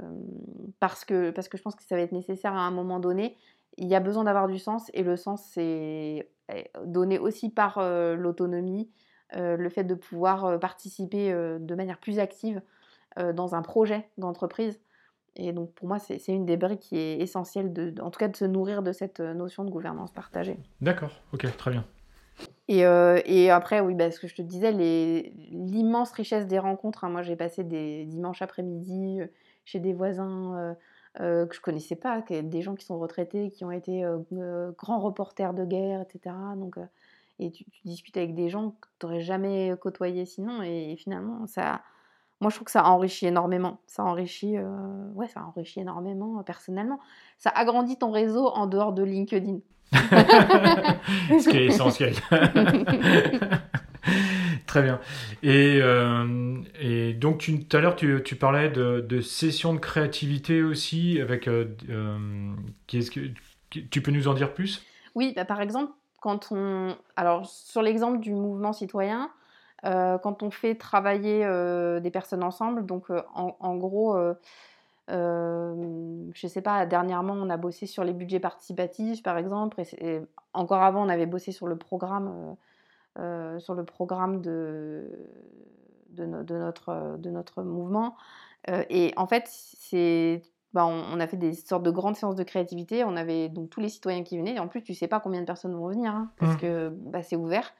parce, que, parce que je pense que ça va être nécessaire à un moment donné. Il y a besoin d'avoir du sens et le sens, c'est est donné aussi par euh, l'autonomie, euh, le fait de pouvoir euh, participer euh, de manière plus active euh, dans un projet d'entreprise. Et donc pour moi, c'est une des briques qui est essentielle, en tout cas de se nourrir de cette euh, notion de gouvernance partagée. D'accord. Ok. Très bien. Et, euh, et après, oui, bah, ce que je te disais, l'immense richesse des rencontres. hein. Moi, j'ai passé des dimanches après-midi euh, chez des voisins euh, que je connaissais pas, des gens qui sont retraités, qui ont été grands reporters de guerre, etc. Donc, et tu, discutes avec des gens que tu n'aurais jamais côtoyés sinon. Et, finalement, ça, moi, je trouve que ça enrichit énormément. Ça enrichit, ouais, ça enrichit énormément personnellement. Ça agrandit ton réseau en dehors de LinkedIn. Ce qui est essentiel. Très bien. Et, euh, et donc, tu- tout à l'heure, tu, tu parlais de, de sessions de créativité aussi. Avec, euh, euh, qu'est-ce que, tu peux nous en dire plus? Oui, bah, par exemple, quand on. Alors, sur l'exemple du mouvement citoyen, euh, quand on fait travailler euh, des personnes ensemble, donc euh, en, en gros, euh, euh, je sais pas, dernièrement, on a bossé sur les budgets participatifs, par exemple, et, encore avant, on avait bossé sur le programme, euh, euh, sur le programme de, de, no- de notre, de notre mouvement. Euh, et en fait, c'est bah, on, on a fait des sortes de grandes séances de créativité. On avait donc tous les citoyens qui venaient. Et en plus, tu sais pas combien de personnes vont venir, hein, parce Mhm. que bah, c'est ouvert.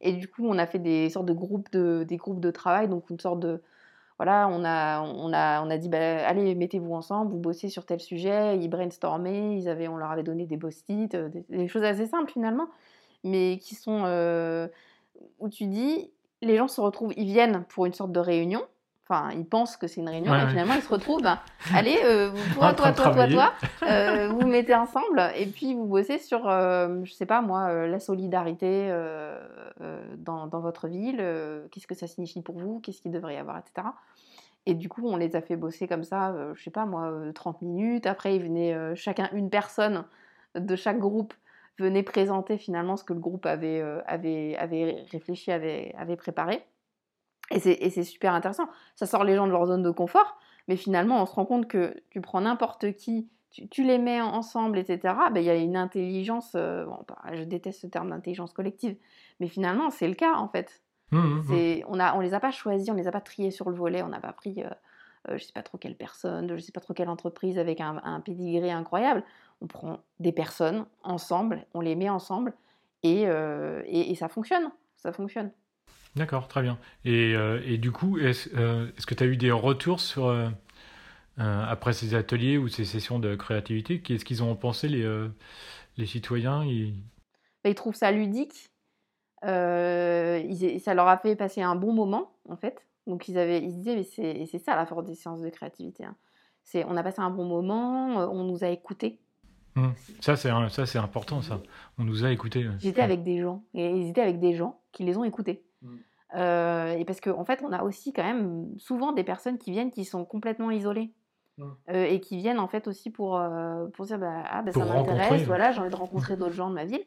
Et du coup, on a fait des sortes de groupes de, des groupes de travail, donc une sorte de, voilà, on a, on a, on a dit, bah, allez, mettez-vous ensemble, vous bossez sur tel sujet. Ils brainstormaient, ils avaient, on leur avait donné des post-it, euh, des, choses assez simples finalement, mais qui sont euh, où tu dis, les gens se retrouvent, ils viennent pour une sorte de réunion. Enfin, ils pensent que c'est une réunion, et finalement, ils se retrouvent. Allez, euh, toi, toi, toi, toi, toi, euh, vous, vous mettez ensemble, et puis vous bossez sur, euh, je sais pas moi, la solidarité dans, dans, votre ville. Qu'est-ce que ça signifie pour vous Qu'est-ce qu'il devrait y avoir, etc. Et du coup, on les a fait bosser comme ça, je sais pas moi, 30 minutes. Après, ils venaient chacun une personne de chaque groupe venait présenter finalement ce que le groupe avait, avait, avait réfléchi, avait, avait préparé. Et c'est super intéressant. Ça sort les gens de leur zone de confort, mais finalement, on se rend compte que tu prends n'importe qui, tu, les mets ensemble, etc. Ben, il y a une intelligence, euh, bon, je déteste ce terme d'intelligence collective, mais finalement, c'est le cas en fait. Mmh, mmh, mmh. On ne on les a pas choisis, on les a pas triés sur le volet, on n'a pas pris, euh, euh, je sais pas trop quelle personne, je sais pas trop quelle entreprise avec un, un pédigré incroyable. On prend des personnes ensemble, on les met ensemble et, et ça fonctionne, ça fonctionne. D'accord, très bien. Et, euh, et du coup, est-ce euh, est que tu as eu des retours sur, euh, après ces ateliers ou ces sessions de créativité? Qu'est-ce qu'ils ont pensé, les, les citoyens? Ils... Bah, ils trouvent ça ludique. Ils, ça leur a fait passer un bon moment, en fait. Donc, ils, avaient, ils se disaient, mais c'est ça la force des séances de créativité. Hein. C'est On a passé un bon moment, on nous a écoutés. Mmh. Ça, c'est important, ça. On nous a écoutés. J'étais avec des gens, et ils étaient avec des gens qui les ont écoutés. Mmh. Euh, et parce qu'en en fait, on a aussi quand même souvent des personnes qui viennent qui sont complètement isolées. Mmh. Euh, et qui viennent en fait aussi pour, euh, pour dire bah, ah, bah, ça m'intéresse, voilà, j'ai envie de rencontrer d'autres gens de ma ville.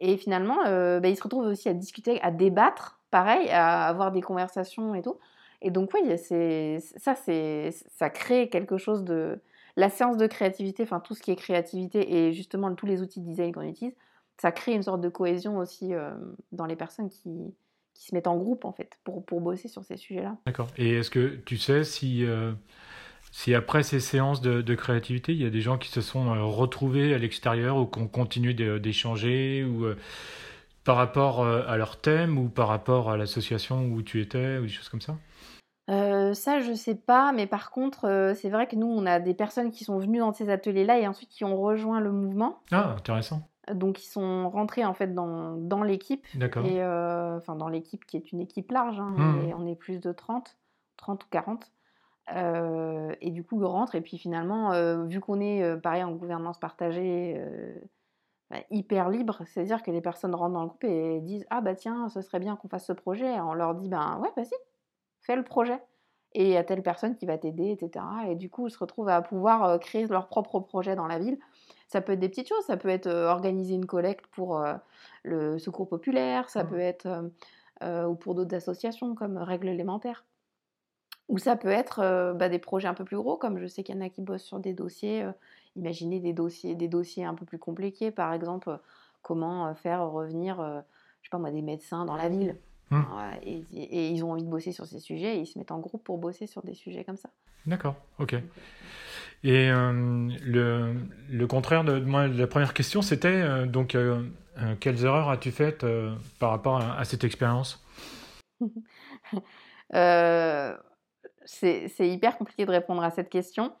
Et finalement, bah, ils se retrouvent aussi à discuter, à débattre, pareil, à avoir des conversations et tout. Et donc, oui, c'est, ça, c'est, ça crée quelque chose de. La séance de créativité, enfin tout ce qui est créativité et justement tous les outils de design qu'on utilise, ça crée une sorte de cohésion aussi dans les personnes qui, qui se mettent en groupe en fait pour, pour bosser sur ces sujets-là. D'accord. Et est-ce que tu sais si, euh, si après ces séances de, de, créativité, il y a des gens qui se sont euh, retrouvés à l'extérieur ou qui ont continué d'échanger ou euh, par rapport à leur thème ou par rapport à l'association où tu étais ou des choses comme ça? Ça, je sais pas, mais par contre, c'est vrai que nous, on a des personnes qui sont venues dans ces ateliers-là et ensuite qui ont rejoint le mouvement. Ah, intéressant. Donc ils sont rentrés en fait dans, dans l'équipe. Et euh, enfin dans l'équipe qui est une équipe large, hein, mmh. on est plus de 30, 30 ou 40. Euh, et du coup ils rentrent et puis finalement euh, vu qu'on est pareil en gouvernance partagée bah, hyper libre, c'est-à-dire que les personnes rentrent dans le groupe et disent ah bah tiens ce serait bien qu'on fasse ce projet. Et on leur dit ben ouais vas-y fais le projet et il y a telle personne qui va t'aider etc. Et du coup ils se retrouvent à pouvoir créer leur propre projet dans la ville ça peut être des petites choses, ça peut être organiser une collecte pour le secours populaire, ça mmh. peut être ou pour d'autres associations comme Règles élémentaires. Ou ça peut être bah, des projets un peu plus gros, comme je sais qu'il y en a qui bossent sur des dossiers. imaginez des dossiers, des dossiers un peu plus compliqués, par exemple, comment faire revenir, je sais pas moi, des médecins dans la ville. Mmh. Et, et, ils ont envie de bosser sur ces sujets et ils se mettent en groupe pour bosser sur des sujets comme ça. D'accord, ok. Et euh, le, le, contraire de, moi, la première question, c'était euh, donc euh, quelles erreurs as-tu faites par rapport à, cette expérience? C'est hyper compliqué de répondre à cette question.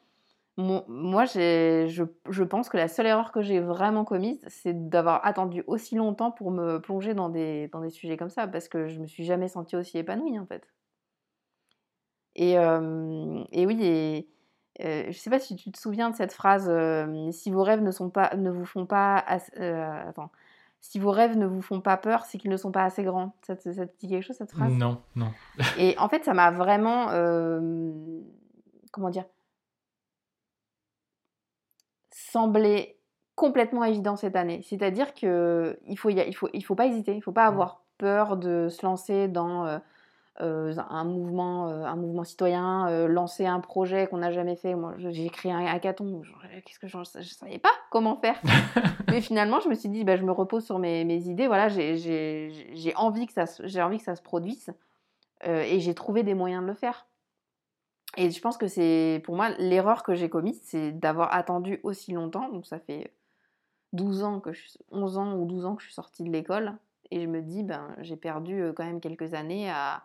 moi, je, je, pense que la seule erreur que j'ai vraiment commise, c'est d'avoir attendu aussi longtemps pour me plonger dans des, dans des sujets comme ça, parce que je me suis jamais sentie aussi épanouie, en fait. Et, et oui, et, euh, je ne sais pas si tu te souviens de cette phrase euh, si vos rêves ne sont pas ne vous font pas euh, attends si vos rêves ne vous font pas peur c'est qu'ils ne sont pas assez grands. Ça te, ça te, dit quelque chose cette phrase? Non non. Et en fait ça m'a vraiment comment dire? Semblé complètement évident cette année. C'est-à-dire que il faut il faut il faut pas hésiter. Il faut pas mmh. avoir peur de se lancer dans un, mouvement, euh, un mouvement citoyen, euh, lancer un projet qu'on n'a jamais fait. Moi, j'ai créé un hackathon. Qu'est-ce que je ne savais pas comment faire. Mais finalement, je me suis dit, bah, je me repose sur mes, mes idées. Voilà, j'ai envie, que ça, envie que ça se produise. et j'ai trouvé des moyens de le faire. Et je pense que c'est, pour moi, l'erreur que j'ai commise, c'est d'avoir attendu aussi longtemps. Donc, ça fait 12 ans que je 11 ans ou 12 ans que je suis sortie de l'école Et je me dis, ben, j'ai perdu euh, quand même quelques années à,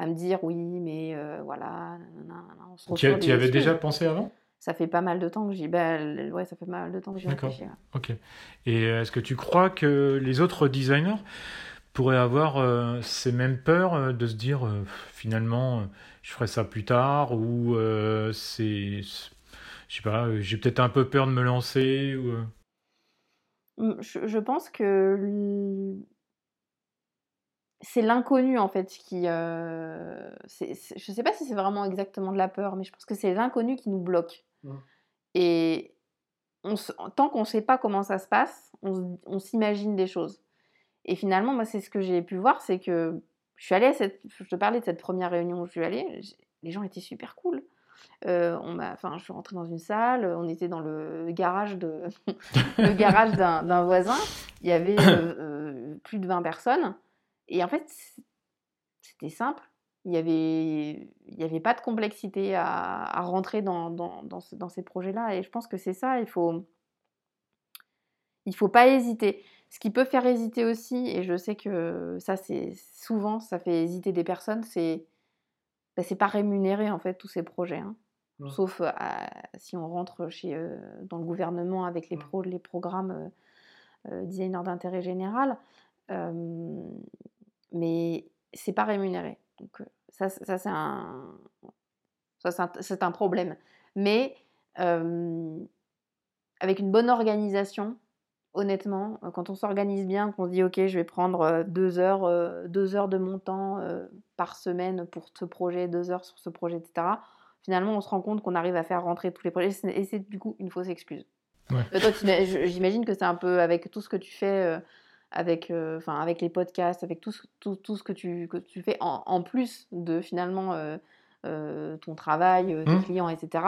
à me dire, oui, mais euh, voilà, nanana, on se Tu, y avais déjà pensé avant? Ça fait pas mal de temps que j'y... Ben, ouais, ça fait pas mal de temps que j'y réfléchis. ouais. Ok. Et est-ce que tu crois que les autres designers pourraient avoir euh, ces mêmes peurs euh, de se dire euh, finalement euh, je ferai ça plus tard ou euh, c'est je sais pas euh, j'ai peut-être un peu peur de me lancer ou euh, Mm, Je, je pense que c'est l'inconnu en fait qui. euh, c'est- je sais pas si c'est vraiment exactement de la peur, mais je pense que c'est l'inconnu qui nous bloque. Et on se- tant qu'on ne sait pas comment ça se passe, on, on s'imagine des choses. Et finalement, moi, c'est ce que j'ai pu voir, c'est que je suis allée à cette. Je te parlais de cette première réunion où je suis allée, les gens étaient super cool. Euh, on m'a, enfin, je suis rentrée dans une salle, on était dans le garage de, le garage d'un, d'un voisin. Il y avait euh, euh, plus de 20 personnes. Et en fait, c'était simple. Il n'y avait, il y avait pas de complexité à, à rentrer dans, dans, dans, ce- dans ces projets-là. Et je pense que c'est ça, il faut, il faut pas hésiter. Ce qui peut faire hésiter aussi, et je sais que ça, c'est souvent, ça fait hésiter des personnes, c'est bah, c'est pas rémunéré en fait tous ces projets. hein. Sauf euh, si on rentre chez, euh, dans le gouvernement avec les, pro, les programmes euh, euh, designer d'intérêt général. Mais c'est pas rémunéré. Donc euh, ça, ça c'est un, c'est un, problème. Mais euh, avec une bonne organisation, honnêtement, euh, quand on s'organise bien, qu'on se dit ok, je vais prendre deux heures, deux heures de mon temps par semaine pour ce projet, deux heures sur ce projet, etc. Finalement, on se rend compte qu'on arrive à faire rentrer tous les projets et c'est du coup une fausse excuse. Ouais. Euh, toi, j'imagine que c'est un peu avec tout ce que tu fais, avec, euh, enfin, avec les podcasts, avec tout ce, tout, tout ce que, tu, que tu fais en, en plus de finalement euh, euh, ton travail, tes Mhm. clients, etc.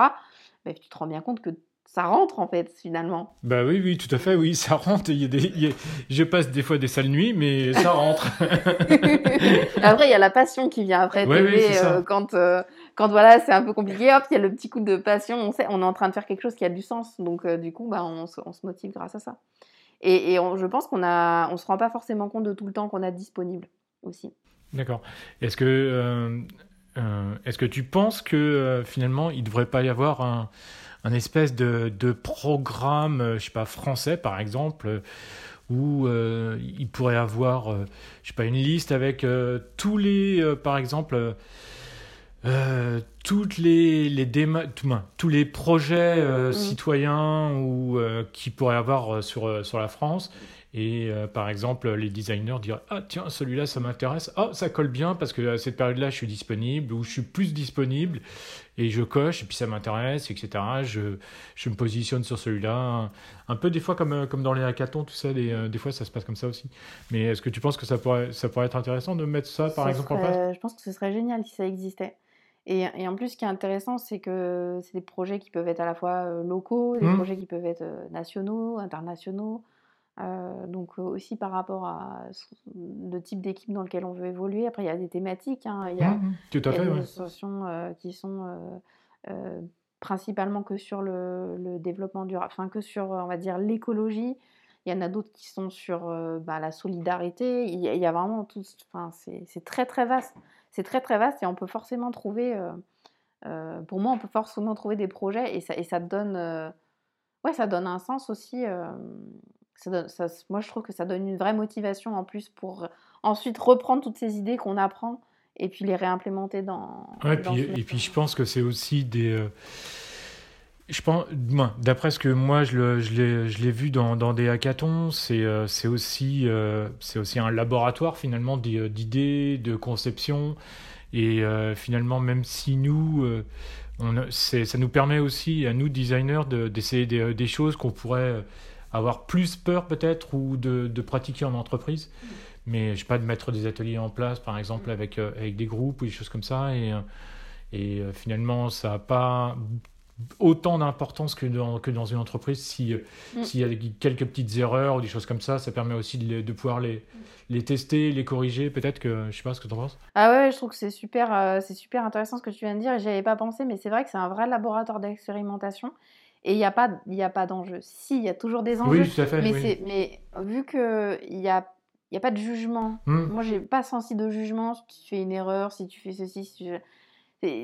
bah, tu te rends bien compte que ça rentre en fait finalement. bah oui oui tout à fait oui ça rentre il y a des il y a- je passe des fois des sales nuits mais ça rentre après, il y a la passion qui vient après Ouais, oui, euh, quand, euh, quand voilà, c'est un peu compliqué. Hop, il y a le petit coup de passion. On sait, on est en train de faire quelque chose qui a du sens. Donc, euh, du coup, bah, on se motive grâce à ça. Et, on- je pense qu'on a, on se rend pas forcément compte de tout le temps qu'on a disponible aussi. D'accord. Est-ce que, euh, euh, est-ce que tu penses que euh, finalement il devrait pas y avoir un, un espèce de, de programme, je sais pas, français par exemple, où il pourrait avoir, je sais pas, une liste avec tous les, par exemple, euh, toutes les, les déma- tout- ben, tous les projets euh, Mhm. citoyens ou euh, qui pourraient avoir euh, sur, sur la France. Et par exemple, les designers diraient Ah, tiens, celui-là, ça m'intéresse. Ah, ça colle bien parce que à cette période-là, je suis disponible ou je suis plus disponible et je coche et puis ça m'intéresse, etc. Je, je me positionne sur celui-là. Un, un peu des fois comme, comme dans les hackathons, tout ça, des, des fois ça se passe comme ça aussi. Mais est-ce que tu penses que ça pourrait, ça pourrait être intéressant de mettre ça, par Ça exemple, en place? Je pense que ce serait génial si ça existait. Et, et en plus, ce qui est intéressant, c'est que c'est des projets qui peuvent être à la fois euh, locaux, des Mhm. projets qui peuvent être euh, nationaux, internationaux. Euh, donc aussi par rapport à le type d'équipe dans lequel on veut évoluer. Après, il y a des thématiques. hein. Il y a, Mhm, Tout à il y a fait, des ouais. associations euh, qui sont euh, principalement que sur le, le développement durable, enfin que sur, on va dire, l'écologie. Il y en a d'autres qui sont sur bah, la solidarité. Il y, a, il y a vraiment tout. Enfin, c'est très très vaste. C'est très très vaste et on peut forcément trouver. euh, euh, pour moi, on peut forcément trouver des projets et ça, et ça donne. euh, ouais, ça donne un sens aussi. ça donne- ça- moi, je trouve que ça donne une vraie motivation en plus pour ensuite reprendre toutes ces idées qu'on apprend et puis les réimplémenter dans. Ouais, dans puis, ce et puis je pense que c'est aussi des. Je pense, d'après ce que moi je l'ai vu dans, des hackathons, c'est euh, euh, c'est aussi un laboratoire finalement euh, d'idées, de conception. Et finalement, même si nous, ça nous permet aussi, à nous designers, de- d'essayer des, des choses qu'on pourrait avoir plus peur peut-être ou de, de pratiquer en entreprise. Mais je sais pas, de mettre des ateliers en place, par exemple, avec, des groupes ou des choses comme ça. Et, et finalement, ça n'a pas autant d'importance que dans, que dans une entreprise. Si, euh, Mm. S'il y a quelques petites erreurs ou des choses comme ça, ça permet aussi de, de pouvoir les, les tester, les corriger. Peut-être que, je sais pas ce que tu en penses. Ah ouais, je trouve que c'est super, euh, c'est super intéressant ce que tu viens de dire j'y avais pas pensé, mais c'est vrai que c'est un vrai laboratoire d'expérimentation et il n'y a pas, y a pas d'enjeu. Si, il y a toujours des enjeux, Oui, tout à fait. mais, oui. mais vu qu'il y a, n'y a pas de jugement. Hmm. Moi, j'ai pas senti de jugement si tu fais une erreur, si tu fais ceci, si tu... Et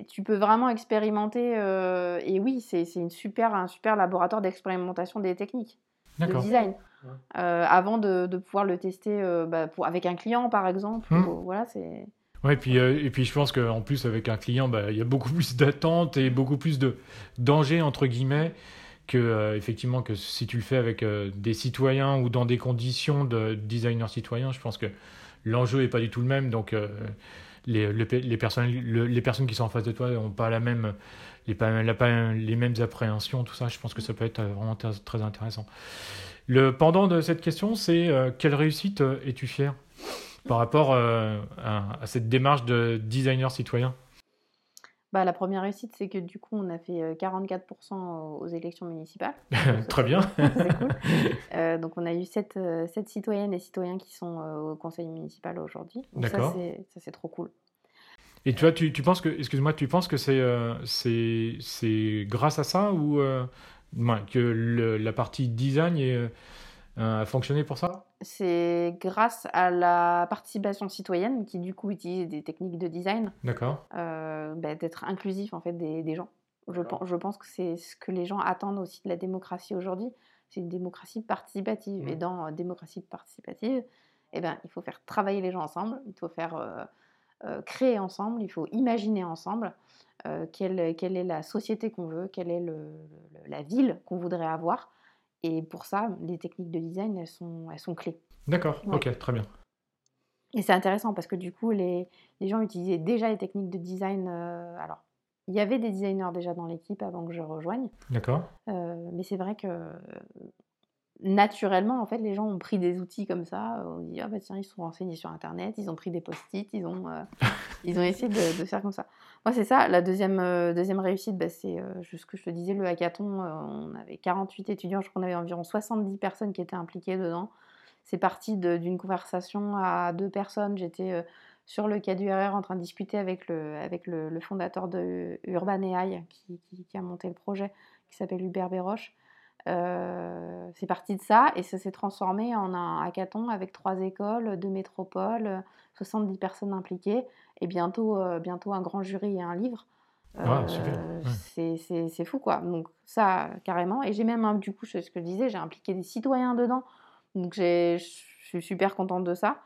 tu peux vraiment expérimenter. euh, et oui, c'est c'est une super, un super laboratoire d'expérimentation des techniques de design. Ouais. Euh, avant de, de pouvoir le tester euh, bah, pour, avec un client, par exemple. Hmm. ou- voilà, c'est. Ouais, et puis, euh, et puis je pense qu'en plus, avec un client, bah, il y a beaucoup plus d'attentes et beaucoup plus de danger, entre guillemets, que, euh, effectivement, que si tu le fais avec euh, des citoyens ou dans des conditions de designer citoyen, je pense que l'enjeu n'est pas du tout le même. Donc, euh, les, le- les, personnes, le- les personnes qui sont en face de toi n'ont pas, la même, les, pas, la- pas les mêmes appréhensions, tout ça. Je pense que ça peut être euh, vraiment très, intéressant. Le pendant de cette question, c'est euh, quelle réussite euh, es-tu fier par rapport à cette démarche de designer citoyen? Bah, la première réussite, c'est que du coup, on a fait euh, 44% aux aux élections municipales. Ça, Très bien. c'est cool. Euh, donc, on a eu 7, citoyennes et citoyens qui sont euh, au conseil municipal aujourd'hui. D'accord. ça, c'est trop cool. Et tu vois, tu, tu penses que, excuse-moi, tu penses que c'est euh, c'est grâce à ça ou euh, que le- la partie design est, euh, a fonctionné pour ça? C'est grâce à la participation citoyenne qui, du coup, utilise des techniques de design, D'accord. euh, bah, d'être inclusif en fait des, des gens. Je, pense que c'est ce que les gens attendent aussi de la démocratie aujourd'hui. C'est une démocratie participative. Et dans euh, démocratie participative, eh ben, il faut faire travailler les gens ensemble, il faut faire euh, euh, créer ensemble, il faut imaginer ensemble euh, quelle, quelle est la société qu'on veut, quelle est le- le- la ville qu'on voudrait avoir. Et pour ça, les techniques de design, elles sont, elles sont clés. D'accord. Ouais. Ok, très bien. Et c'est intéressant parce que du coup, les, les gens utilisaient déjà les techniques de design. euh, alors, il y avait des designers déjà dans l'équipe avant que je rejoigne, D'accord. euh, mais c'est vrai que euh, naturellement, en fait, les gens ont pris des outils comme ça. On dit, ah bah tiens, ils se sont renseignés sur Internet, ils ont pris des post-it, ils ont, euh, ils ont essayé de, de faire comme ça. Moi, c'est ça. La deuxième, euh, deuxième réussite, bah, c'est euh, ce que je te disais, le hackathon. euh, on avait 48 étudiants, je crois qu'on avait environ 70 personnes qui étaient impliquées dedans. C'est parti d'une conversation à deux personnes. J'étais euh, sur le quai du RR en train de discuter avec le, avec le, fondateur de Urban AI qui, qui- a monté le projet, qui s'appelle Hubert Béroche. C'est parti de ça et ça s'est transformé en un hackathon avec trois écoles, deux métropoles, 70 personnes impliquées et bientôt, euh, bientôt un grand jury et un livre. Ah, Euh, ouais. c'est- C'est c'est fou quoi. Donc ça, carrément. Et j'ai même, hein, du coup, ce que je disais, j'ai impliqué des citoyens dedans. Donc j'ai- je suis super contente de ça.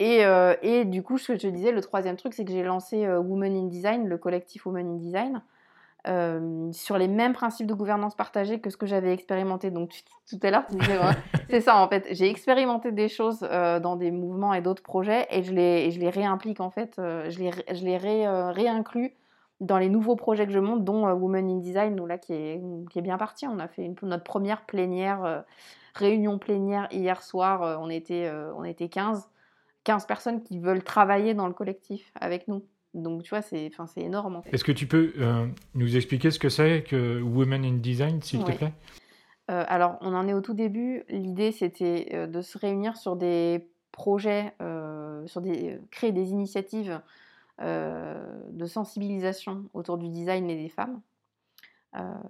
Et, euh, et du coup, ce que je te disais, le troisième truc, c'est que j'ai lancé euh, Women in Design, le collectif Women in Design, euh, sur les mêmes principes de gouvernance partagée que ce que j'avais expérimenté. Donc tu- tout à l'heure, tu disais, ouais, c'est ça en fait. J'ai expérimenté des choses euh, dans des mouvements et d'autres projets et je les, et je les réimplique en fait, euh, je les, ré- je les ré, réinclus dans les nouveaux projets que je monte, dont Women in Design, nous, là, qui est, qui est bien parti. On a fait une- notre première plénière, réunion plénière hier soir. on, était, euh, on était 15, 15 personnes qui veulent travailler dans le collectif avec nous. Donc, tu vois, c'est énorme. En fait. Est-ce que tu peux euh, nous expliquer ce que c'est que Women in Design, s'il te plaît? Euh, alors, on en est au tout début. L'idée, c'était euh, de se réunir sur des projets, euh, sur des, créer des initiatives de sensibilisation autour du design et des femmes.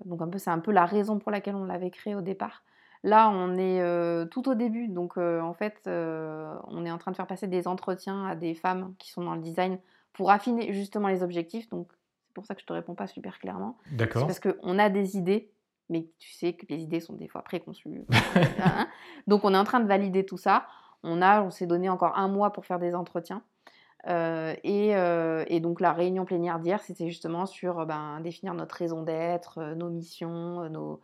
Donc, un peu, c'est un peu la raison pour laquelle on l'avait créé au départ. Là, on est euh, tout au début, donc euh, en fait, euh, on est en train de faire passer des entretiens à des femmes qui sont dans le design pour affiner justement les objectifs. Donc, c'est pour ça que je te réponds pas super clairement. D'accord. parce qu'on a des idées, mais tu sais que les idées sont des fois préconçues. Hein. Donc on est en train de valider tout ça. On a, on s'est donné encore un mois pour faire des entretiens. Euh, et, euh, et donc la réunion plénière d'hier, c'était justement sur ben, définir notre raison d'être, euh, nos missions, nos,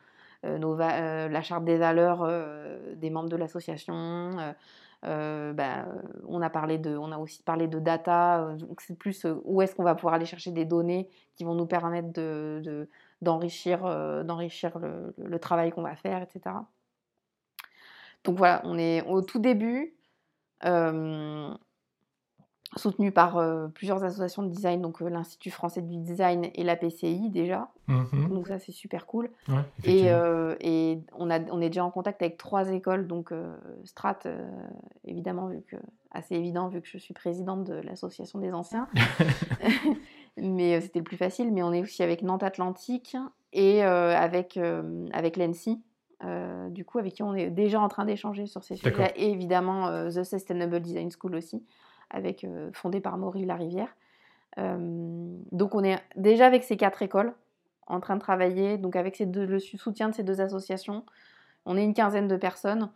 va- euh, la charte des valeurs euh, des membres de l'association. euh, euh, ben, euh, on, a parlé de, on a aussi parlé de data, euh, c'est plus euh, où est-ce qu'on va pouvoir aller chercher des données qui vont nous permettre de, de- d'enrichir, euh, d'enrichir le, travail qu'on va faire, etc. Donc voilà, on est au tout début, euh, soutenu par euh, plusieurs associations de design, donc euh, l'Institut français du design et la PCI déjà, Mhm. donc ça c'est super cool. Ouais, Et, euh, et on, a, on est déjà en contact avec trois écoles, donc Strat, évidemment, vu que, assez évident, vu que je suis présidente de l'association des anciens. mais c'était le plus facile. Mais on est aussi avec Nantes Atlantique et avec, avec l'ENSI. du coup, avec qui on est déjà en train d'échanger sur ces sujets-là, et évidemment The Sustainable Design School aussi, avec, fondée par Maury Larivière. donc, on est déjà avec ces quatre écoles en train de travailler, donc avec le soutien de ces deux associations. On est une quinzaine de personnes.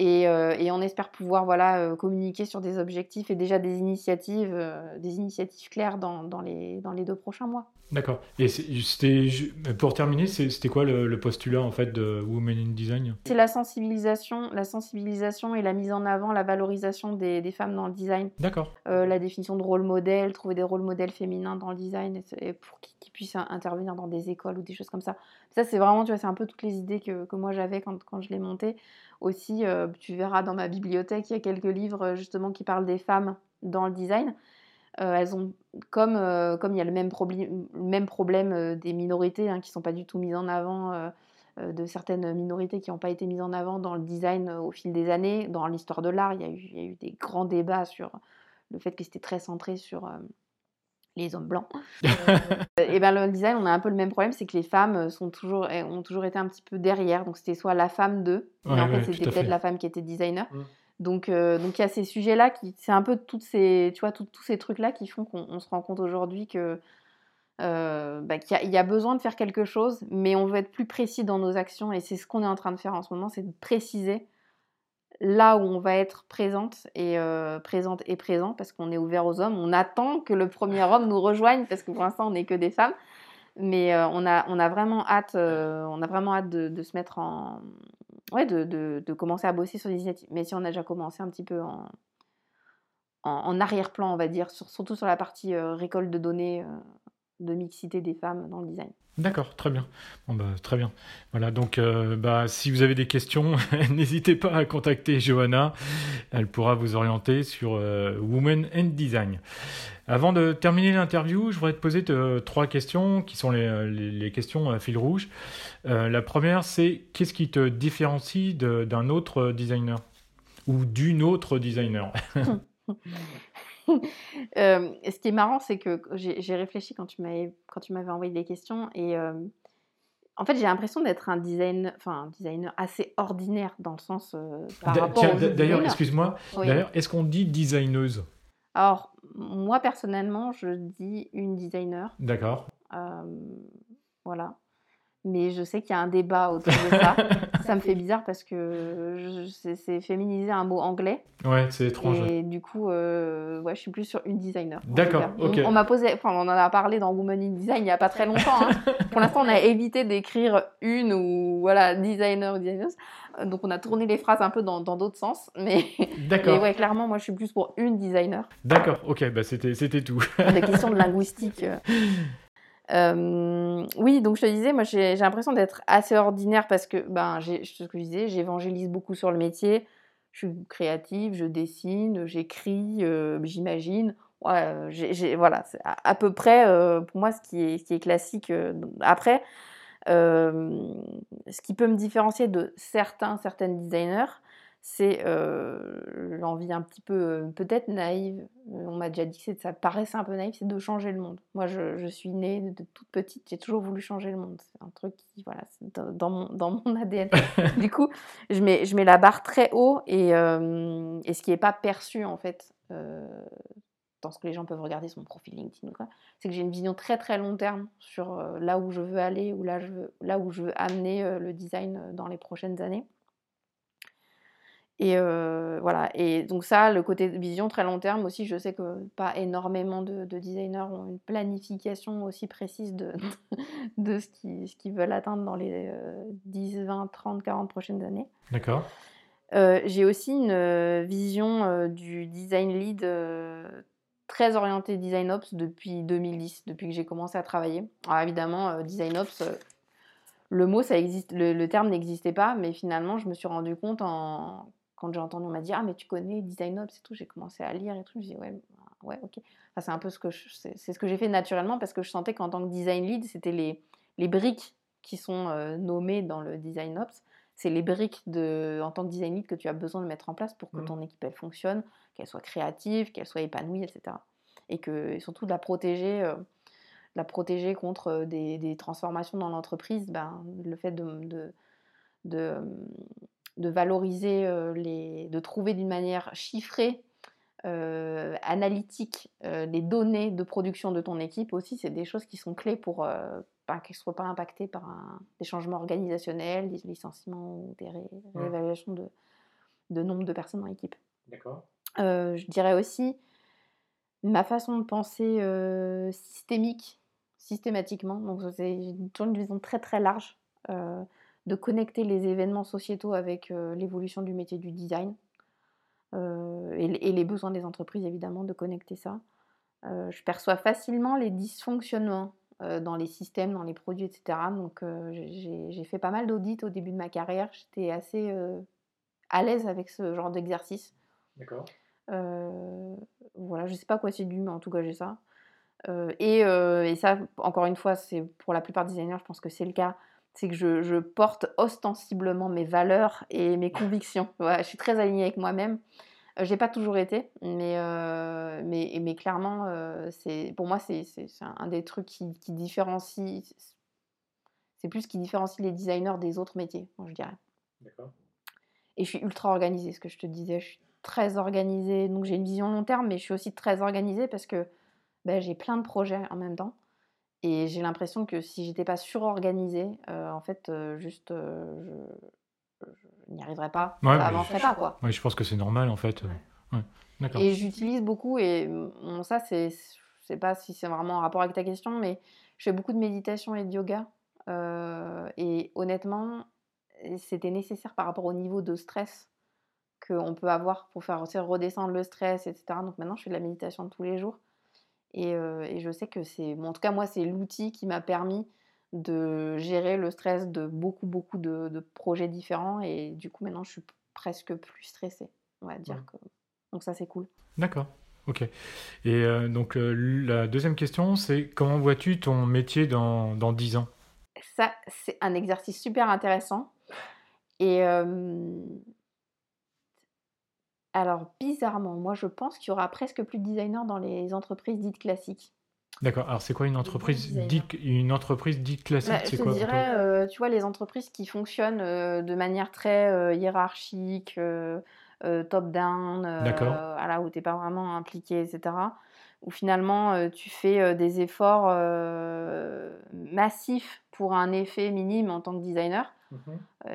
Euh, et, on espère pouvoir voilà, euh, communiquer sur des objectifs et déjà des initiatives, euh, des initiatives claires dans, dans, les, dans les deux prochains mois. D'accord. Et c'était pour terminer, c'était quoi le, postulat en fait de Women in Design? C'est la sensibilisation, la sensibilisation et la mise en avant, la valorisation des, des femmes dans le design. D'accord. la définition de rôle modèle, trouver des rôles modèles féminins dans le design et, pour qu'ils puissent intervenir dans des écoles ou des choses comme ça. Ça c'est vraiment, tu vois, c'est un peu toutes les idées que, que moi j'avais quand, quand je l'ai monté. Aussi, euh, tu verras dans ma bibliothèque, il y a quelques livres euh, justement qui parlent des femmes dans le design. Euh, elles ont, comme, comme il y a le même, même problème des minorités hein, qui ne sont pas du tout mises en avant, de certaines minorités qui n'ont pas été mises en avant dans le design au fil des années, dans l'histoire de l'art, il, il, y a eu des grands débats sur le fait que c'était très centré sur les hommes blancs. et ben le design, on a un peu le même problème, c'est que les femmes euh, sont toujours, eh, ont toujours été un petit peu derrière. Donc c'était soit la femme d'eux, mais en fait c'était peut-être la femme qui était designer. Mmh. Donc euh, donc il y a ces sujets-là qui, c'est un peu toutes ces, tu vois, tous ces trucs-là qui font qu'on se rend compte aujourd'hui que euh, bah, qu'il y, a besoin de faire quelque chose, mais on veut être plus précis dans nos actions et c'est ce qu'on est en train de faire en ce moment, c'est de préciser là où on va être présente et euh, présente et présent parce qu'on est ouvert aux hommes. On attend que le premier homme nous rejoigne parce que pour l'instant on n'est que des femmes. Mais euh, on, a, on a vraiment hâte, euh, on a vraiment hâte de, se mettre en, ouais, de, commencer à bosser sur des initiatives. Mais si on a déjà commencé un petit peu en, en, arrière-plan, on va dire, surtout sur la partie récolte de données de mixité des femmes dans le design. D'accord, très bien. Bon, bah, très bien. Voilà, donc euh, bah, si vous avez des questions, n'hésitez pas à contacter Johanna. Elle pourra vous orienter sur euh, Women and Design. Avant de terminer l'interview, je voudrais te poser trois questions qui sont les, les, questions à fil rouge. Euh, la première, c'est qu'est-ce qui te différencie d'un autre designer ou d'une autre designer? Euh, ce qui est marrant, c'est que j'ai réfléchi quand tu m'avais envoyé des questions et euh, en fait, j'ai l'impression d'être un designer, enfin, designer assez ordinaire dans le sens euh, D'ailleurs, excuse-moi, d'ailleurs, est-ce qu'on dit designeuse? Alors, moi personnellement, je dis une designer. D'accord. voilà mais je sais qu'il y a un débat autour de ça. ça me fait bizarre parce que c'est féminiser un mot anglais. Ouais, c'est étrange. Et du coup, euh, ouais, je suis plus sur une designer. D'accord, ok. On, m'a posé, enfin, on en a parlé dans Woman in Design il n'y a pas très longtemps. Hein. Pour l'instant, on a évité d'écrire une ou voilà, designer ou designer. Donc, on a tourné les phrases un peu dans d'autres sens. Mais, D'accord. ouais, clairement, moi, je suis plus pour une designer. D'accord, ok, bah, c'était tout. Des questions de linguistique. Euh, oui, donc je te disais, moi j'ai l'impression d'être assez ordinaire parce que, ben, ce que je disais, j'évangélise beaucoup sur le métier. Je suis créative, je dessine, j'écris, euh, j'imagine. Voilà, c'est à, peu près euh, pour moi ce qui est, ce qui est classique. après, ce qui peut me différencier de certains, certaines designers, c'est l'envie un petit peu peut-être naïve, on m'a déjà dit que ça paraissait un peu naïf, c'est de changer le monde. Moi, je, suis née de toute petite, j'ai toujours voulu changer le monde. C'est un truc qui, voilà, dans, mon, dans mon ADN. du coup, je mets, je mets la barre très haut et, et ce qui n'est pas perçu, en fait, dans ce que les gens peuvent regarder sur mon profil LinkedIn, c'est que j'ai une vision très très long terme sur là où je veux aller ou là, je veux, là où je veux amener le design dans les prochaines années. Et voilà. Et donc ça, le côté vision très long terme aussi, je sais que pas énormément de, designers ont une planification aussi précise de, de ce qu'ils veulent atteindre dans les 10, 20, 30, 40 prochaines années. D'accord. J'ai aussi une vision du design lead très orientée design ops depuis 2010, depuis que j'ai commencé à travailler. Alors évidemment, design ops, le mot, ça existe, le terme n'existait pas, mais finalement, je me suis rendu compte en quand j'ai entendu, on m'a dit Ah, mais tu connais Design Ops et tout. J'ai commencé à lire et tout. Je dis Ouais, bah, ouais, ok. c'est un peu ce que c'est ce que j'ai fait naturellement parce que je sentais qu'en tant que design lead, c'était les, les briques qui sont euh, nommées dans le Design Ops. C'est les briques de, en tant que design lead que tu as besoin de mettre en place pour que mmh. ton équipe elle fonctionne, qu'elle soit créative, qu'elle soit épanouie, etc. Et, que, surtout de la protéger. Euh, la protéger contre euh, des, des transformations dans l'entreprise, ben, le fait de, de, de valoriser les, de trouver d'une manière chiffrée, analytique, les données de production de ton équipe aussi, c'est des choses qui sont clés pour qu'elles ne soient pas impactées par des changements organisationnels, des licenciements ou des mmh. réévaluations de, de nombre de personnes dans l'équipe. D'accord. je dirais aussi ma façon de penser systémique, systématiquement, donc c'est une vision très très large, de connecter les événements sociétaux avec l'évolution du métier du design et, les besoins des entreprises évidemment, de connecter ça. je perçois facilement les dysfonctionnements dans les systèmes, dans les produits, etc. Donc j'ai fait pas mal d'audits au début de ma carrière, j'étais assez à l'aise avec ce genre d'exercice. D'accord. Euh, voilà, je sais pas quoi c'est dû, mais en tout cas j'ai ça. Euh, et, euh, et, ça, encore une fois, c'est pour la plupart des designers, je pense que c'est le cas. C'est que je, je, porte ostensiblement mes valeurs et mes convictions. Je suis très alignée avec moi-même. j'ai pas toujours été, mais, mais, mais, clairement, c'est pour moi, c'est un des trucs qui, qui différencie. C'est plus ce qui différencie les designers des autres métiers, je dirais. D'accord. Et je suis ultra organisée, ce que je te disais. Je suis très organisée, donc j'ai une vision long terme, mais je suis aussi très organisée parce que ben, j'ai plein de projets en même temps. Et j'ai l'impression que si j'étais pas surorganisée, euh, en fait, euh, juste, euh, je, n'y arriverais pas, ouais, ça avancerait pas, quoi. Ouais, je pense que c'est normal, en fait. Et j'utilise beaucoup, et ça, c'est, je sais pas si c'est vraiment en rapport avec ta question, mais je fais beaucoup de méditation et de yoga. et honnêtement, c'était nécessaire par rapport au niveau de stress qu'on peut avoir pour faire redescendre le stress, etc. Donc maintenant, je fais de la méditation tous les jours. Et, et je sais que c'est, en tout cas, moi, c'est l'outil qui m'a permis de gérer le stress de beaucoup, beaucoup de, projets différents. Et du coup, maintenant, je suis presque plus stressée, on va dire. Que... Donc ça, c'est cool. D'accord. Ok. Et donc, la deuxième question, c'est comment vois-tu ton métier dans, dans 10 ans? Ça, c'est un exercice super intéressant. Et alors, bizarrement, moi je pense qu'il y aura presque plus de designers dans les entreprises dites classiques. D'accord. Alors, c'est quoi une entreprise dite, une entreprise dite classique bah, Je te dirais, tu vois, les entreprises qui fonctionnent de manière très hiérarchique, top-down, voilà, où tu n'es pas vraiment impliqué, etc. Où finalement, tu fais des efforts massifs pour un effet minime en tant que designer. Mmh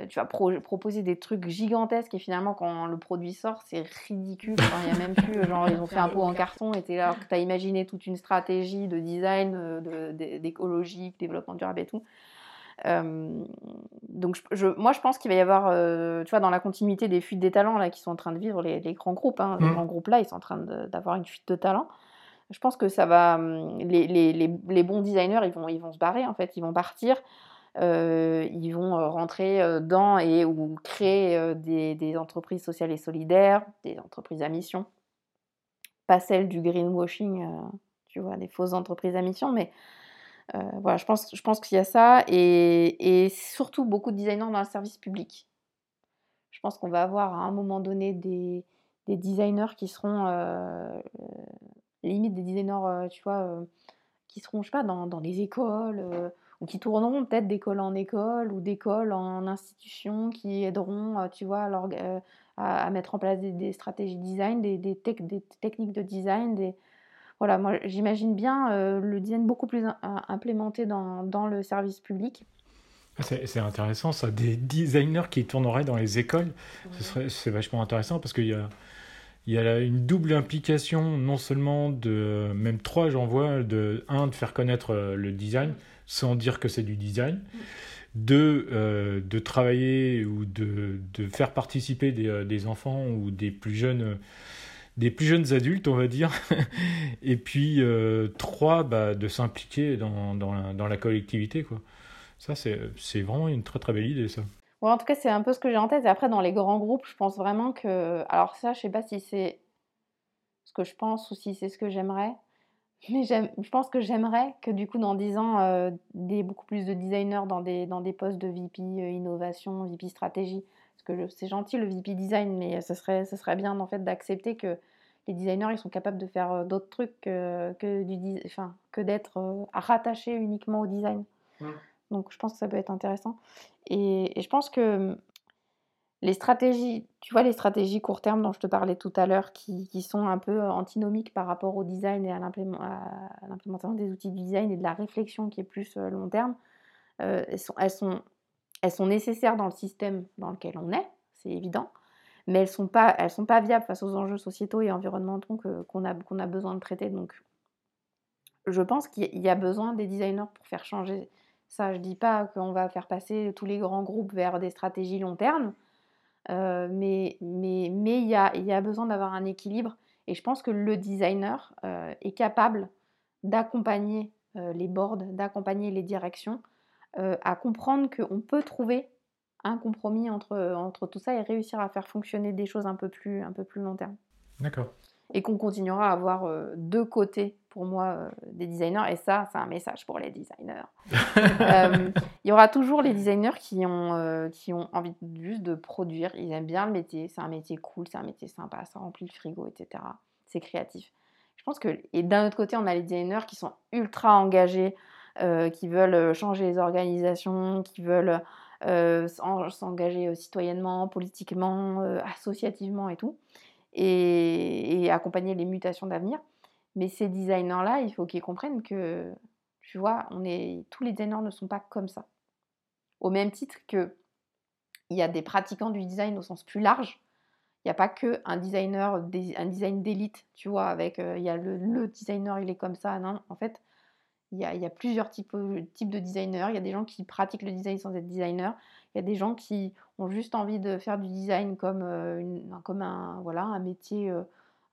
tu vas proposer des trucs gigantesques et finalement, quand le produit sort, c'est ridicule. Il n'y a même plus, genre, ils ont fait un pot en carton et tu là, tu as imaginé toute une stratégie de design, d'écologie, développement durable et tout. donc, je, moi, je pense qu'il va y avoir, tu vois, dans la continuité des fuites des talents là, qui sont en train de vivre, les, grands groupes, hein, les grands groupes là, ils sont en train d'avoir une fuite de talents. Je pense que ça va. Les, les, les, bons designers, ils vont, ils vont se barrer, en fait, ils vont partir. Euh, ils vont euh, rentrer euh, dans et ou créer des, entreprises sociales et solidaires, des entreprises à mission. Pas celles du greenwashing, tu vois, des fausses entreprises à mission, mais voilà, je pense, je pense qu'il y a ça et, surtout beaucoup de designers dans le service public. Je pense qu'on va avoir à un moment donné des, designers qui seront limite des designers, tu vois, qui seront, je sais pas, dans, dans les écoles ou qui tourneront peut-être d'école en école ou d'école en institution, qui aideront, euh, tu vois, euh, à, à, mettre en place des, stratégies design, des, des, des, techniques de design. Des... Voilà, moi j'imagine bien euh, le design beaucoup plus implémenté dans, dans, le service public. Ah, c'est intéressant ça, des designers qui tourneraient dans les écoles, c'est vachement intéressant parce qu'il y a, il y a une double implication, non seulement de, même trois j'en vois, de un, de faire connaître le design, sans dire que c'est du design. de euh, de travailler ou de, de faire participer des, euh, des, enfants ou des plus jeunes des plus jeunes adultes, on va dire. et puis, euh, trois, bah, de s'impliquer dans, dans, la, dans, la, collectivité. Quoi. Ça, c'est vraiment une très très belle idée, ça. Ouais, en tout cas, c'est un peu ce que j'ai en tête. Et après, dans les grands groupes, je pense vraiment que... Alors ça, je sais pas si c'est ce que je pense ou si c'est ce que j'aimerais. Mais je pense que j'aimerais que du coup, dans 10 ans, euh, des beaucoup plus de designers dans des, dans des postes de VP euh, innovation, VP stratégie. Parce que c'est gentil le VP design, mais ce serait, ce serait bien en fait d'accepter que les designers ils sont capables de faire euh, d'autres trucs que, que, du, enfin, que d'être rattachés uniquement au design. Donc je pense que ça peut être intéressant. Et, je pense que les stratégies, tu vois, les stratégies court terme dont je te parlais tout à l'heure, qui, sont un peu antinomiques par rapport au design et à l'implémentation des outils du design et de la réflexion qui est plus long terme, elles, sont, elles, sont, nécessaires dans le système dans lequel on est, c'est évident mais elles ne sont, pas, elles sont pas viables face aux enjeux sociétaux et environnementaux qu'on a, qu'on a besoin de traiter. Donc, je pense qu'il y a besoin des designers pour faire changer ça. Je ne dis pas qu'on va faire passer tous les grands groupes vers des stratégies long terme, euh, mais il mais, y, a, y a besoin d'avoir un équilibre. Et je pense que le designer euh, est capable d'accompagner euh, les boards, d'accompagner les directions, à comprendre qu'on peut trouver un compromis entre, entre tout ça et réussir à faire fonctionner des choses un peu plus, un peu plus long terme. D'accord. Et qu'on continuera à avoir euh, deux côtés, pour moi, euh, des designers. Et ça, c'est un message pour les designers. Euh, il y aura toujours les designers qui ont, qui ont envie juste de produire. Ils aiment bien le métier. C'est un métier cool, c'est un métier sympa, ça remplit le frigo, etc. C'est créatif. Je pense que, et d'un autre côté, on a les designers qui sont ultra engagés, qui veulent changer les organisations, qui veulent s'engager citoyennement, politiquement, associativement et tout, et, accompagner les mutations d'avenir. Mais ces designers-là, il faut qu'ils comprennent que, tu vois, on est, tous les designers ne sont pas comme ça. Au même titre que il y a des pratiquants du design au sens plus large. Il n'y a pas que un designer, un design d'élite, tu vois, avec il y a le, le, designer, il est comme ça. Non, en fait, il y, a, plusieurs types, types, de designers. Il y a des gens qui pratiquent le design sans être designer. Il y a des gens qui ont juste envie de faire du design comme, euh, comme un, voilà, un, métier, euh,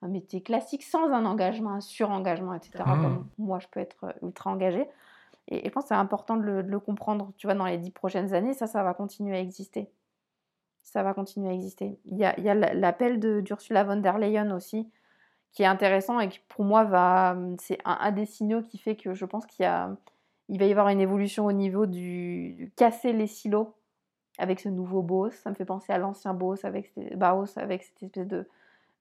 un métier classique sans un engagement, un surengagement, etc. Mmh. Comme moi, je peux être euh, ultra engagée. Et, je pense que c'est important de le, comprendre. Tu vois, dans les dix prochaines années, ça, ça va continuer à exister. Ça va continuer à exister. Il y a, il y a l'appel d'Ursula von der Leyen aussi, qui est intéressant et qui pour moi va c'est un, des signaux qui fait que je pense qu'il y a il va y avoir une évolution au niveau du, casser les silos avec ce nouveau boss ça me fait penser à l'ancien boss avec Baos avec cette espèce de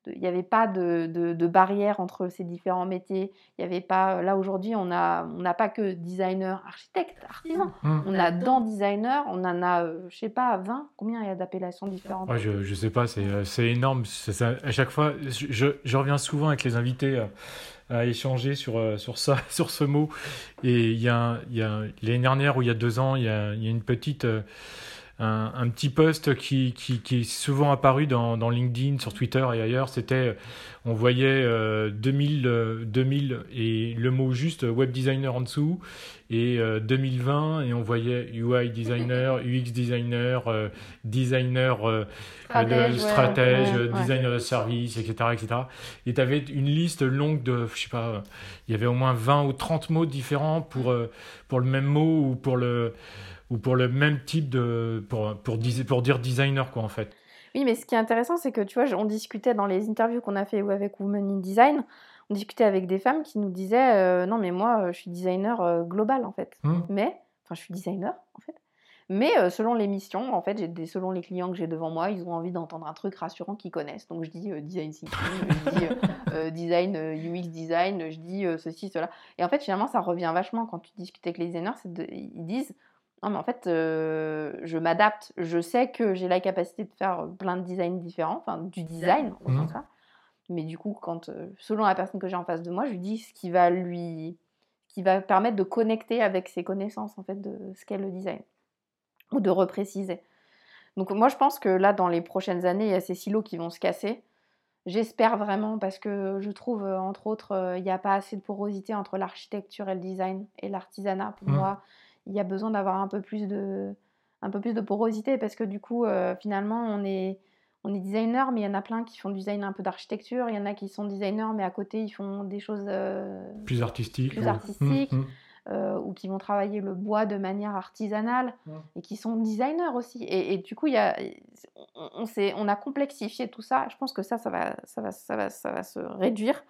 il n'y avait pas de, de, barrière entre ces différents métiers. Il y avait pas. Là aujourd'hui, on n'a on n'a pas que designer, architecte, artisan. Mmh. On a dans designer, on en a, je euh, je sais pas, 20. Combien il y a d'appellations différentes? Je ne sais pas, c'est euh, énorme. Ça, à chaque fois, je, je, reviens souvent avec les invités. Euh, à échanger sur, sur ça, sur ce mot. Et il y a, il y a l'année dernière ou il y a deux ans, il y a, il y a une petite un, petit post qui, qui, qui, est souvent apparu dans, dans, LinkedIn, sur Twitter et ailleurs. C'était, on voyait 2000, euh, 2000 euh, et le mot juste web designer en dessous, et 2020 euh, et on voyait UI designer, UX designer, designer stratège, de stratège, designer de service, etc., etc. Et tu avais une liste longue de, je sais pas, il y avait au moins 20 ou 30 mots différents pour, pour le même mot ou pour le ou pour le même type de pour, pour, pour dire designer quoi en fait. Oui, mais ce qui est intéressant, c'est que tu vois, on discutait dans les interviews qu'on a fait avec Women in Design, on discutait avec des femmes qui nous disaient euh, non mais moi euh, je suis designer euh, global en fait, mmh. mais enfin je suis designer en fait. Mais selon les missions, en fait, des, selon les clients que j'ai devant moi, ils ont envie d'entendre un truc rassurant qu'ils connaissent. Donc je dis design thinking, je dis design UX design, je dis ceci cela. Et en fait, finalement, ça revient vachement quand tu discutes avec les designers, ils disent non, mais en fait, euh, je m'adapte. Je sais que j'ai la capacité de faire plein de designs différents, enfin du design, au mmh. ça. Mais du coup, quand, euh, selon la personne que j'ai en face de moi, je lui dis ce qui va lui, qui va permettre de connecter avec ses connaissances en fait de ce qu'est le design ou de repréciser. Donc moi, je pense que là, dans les prochaines années, il y a ces silos qui vont se casser. J'espère vraiment parce que je trouve, euh, entre autres, il n'y a pas assez de porosité entre l'architecture et le design et l'artisanat. Pour mmh. moi, il y a besoin d'avoir un peu plus de un peu plus de porosité parce que du coup euh, finalement on est on est designer mais il y en a plein qui font du design un peu d'architecture. Il y en a qui sont designers mais à côté ils font des choses euh, plus artistiques plus artistiques mmh, mmh. Euh, ou qui vont travailler le bois de manière artisanale et qui sont designers aussi. Et, du coup il y a on, on, on a complexifié tout ça. Je pense que ça ça va ça va ça va ça va se réduire.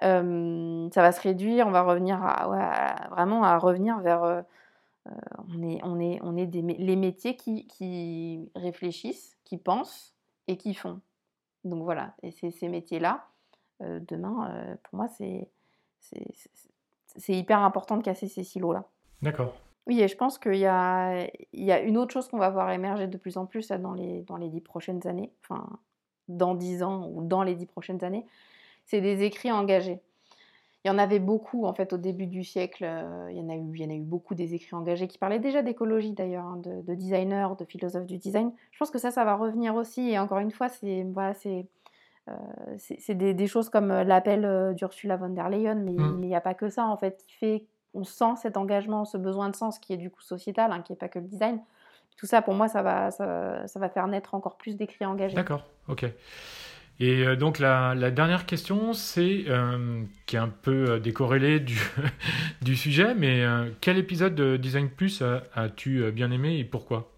Ça va se réduire. On va revenir à, vraiment à revenir vers on est, on est, on est des, les métiers qui, qui, réfléchissent, qui pensent et qui font. Donc voilà, et c'est ces métiers-là, euh, demain, euh, pour moi, c'est, c'est hyper important de casser ces silos-là. D'accord. Oui, et je pense qu'il y a, il y a une autre chose qu'on va voir émerger de plus en plus dans les, dans les dix prochaines années, enfin, dans dix ans ou dans les dix prochaines années, c'est des écrits engagés. Il y en avait beaucoup en fait au début du siècle. Euh, il, y en a eu, il y en a eu beaucoup des écrits engagés qui parlaient déjà d'écologie d'ailleurs, hein, de, designers, de philosophes du design. Je pense que ça, ça va revenir aussi. Et encore une fois, c'est voilà, c'est euh, des, choses comme euh, l'appel d'Ursula von der Leyen, mais mmh. il n'y a pas que ça en fait qui fait. On sent cet engagement, ce besoin de sens qui est du coup sociétal, hein, qui n'est pas que le design. Tout ça, pour moi, ça va, ça, ça va faire naître encore plus d'écrits engagés. D'accord, ok. Et euh, donc la, dernière question, c'est euh, qui est un peu euh, décorrélée du, du sujet, mais quel épisode de Design Plus as-tu bien aimé et pourquoi?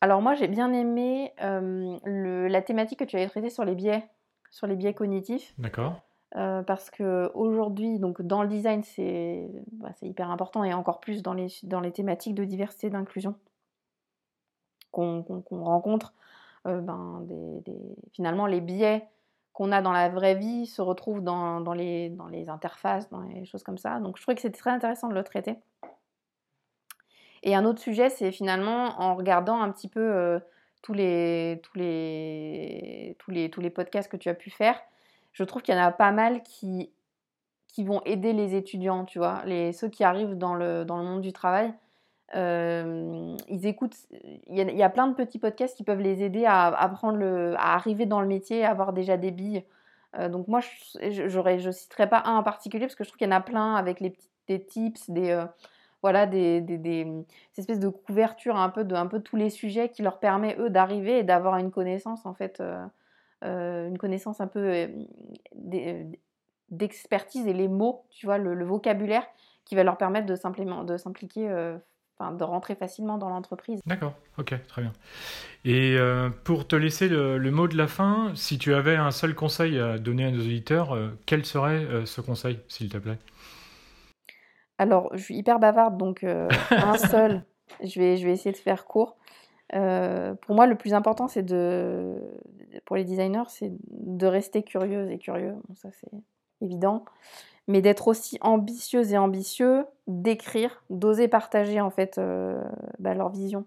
Alors moi j'ai bien aimé le, la thématique que tu avais traitée sur les biais, sur les biais cognitifs. D'accord. parce que aujourd'hui, donc dans le design, c'est bah, hyper important et encore plus dans les, dans les thématiques de diversité d'inclusion qu'on rencontre. Euh, ben, finalement les biais qu'on a dans la vraie vie se retrouvent dans, les, interfaces, dans les choses comme ça. Donc je trouvais que c'était très intéressant de le traiter. Et un autre sujet, c'est finalement en regardant un petit peu euh, tous, les, tous, les, tous, les, tous les podcasts que tu as pu faire, je trouve qu'il y en a pas mal qui, qui vont aider les étudiants, tu vois, les, ceux qui arrivent dans le, dans le monde du travail ils écoutent. Il y, a plein de petits podcasts qui peuvent les aider à, apprendre le, à arriver dans le métier, à avoir déjà des billes. donc moi, je, je citerai pas un en particulier parce que je trouve qu'il y en a plein avec les petits, des tips, des voilà, des, des, des, espèces de couverture un peu de un peu tous les sujets qui leur permet eux d'arriver et d'avoir une connaissance en fait, une connaissance un peu d'expertise et les mots, tu vois, le, le, vocabulaire qui va leur permettre de s'impliquer de rentrer facilement dans l'entreprise. D'accord, ok, très bien. Et euh, pour te laisser le, mot de la fin, si tu avais un seul conseil à donner à nos auditeurs, euh, quel serait euh, ce conseil, s'il te plaît? Alors, je suis hyper bavarde, donc un seul, je vais, je vais essayer de faire court. pour moi, le plus important, c'est de, pour les designers, c'est de rester curieuse et curieux. Bon, ça, c'est évident mais d'être aussi ambitieuse et ambitieux, d'écrire, d'oser partager en fait euh, bah, leur vision,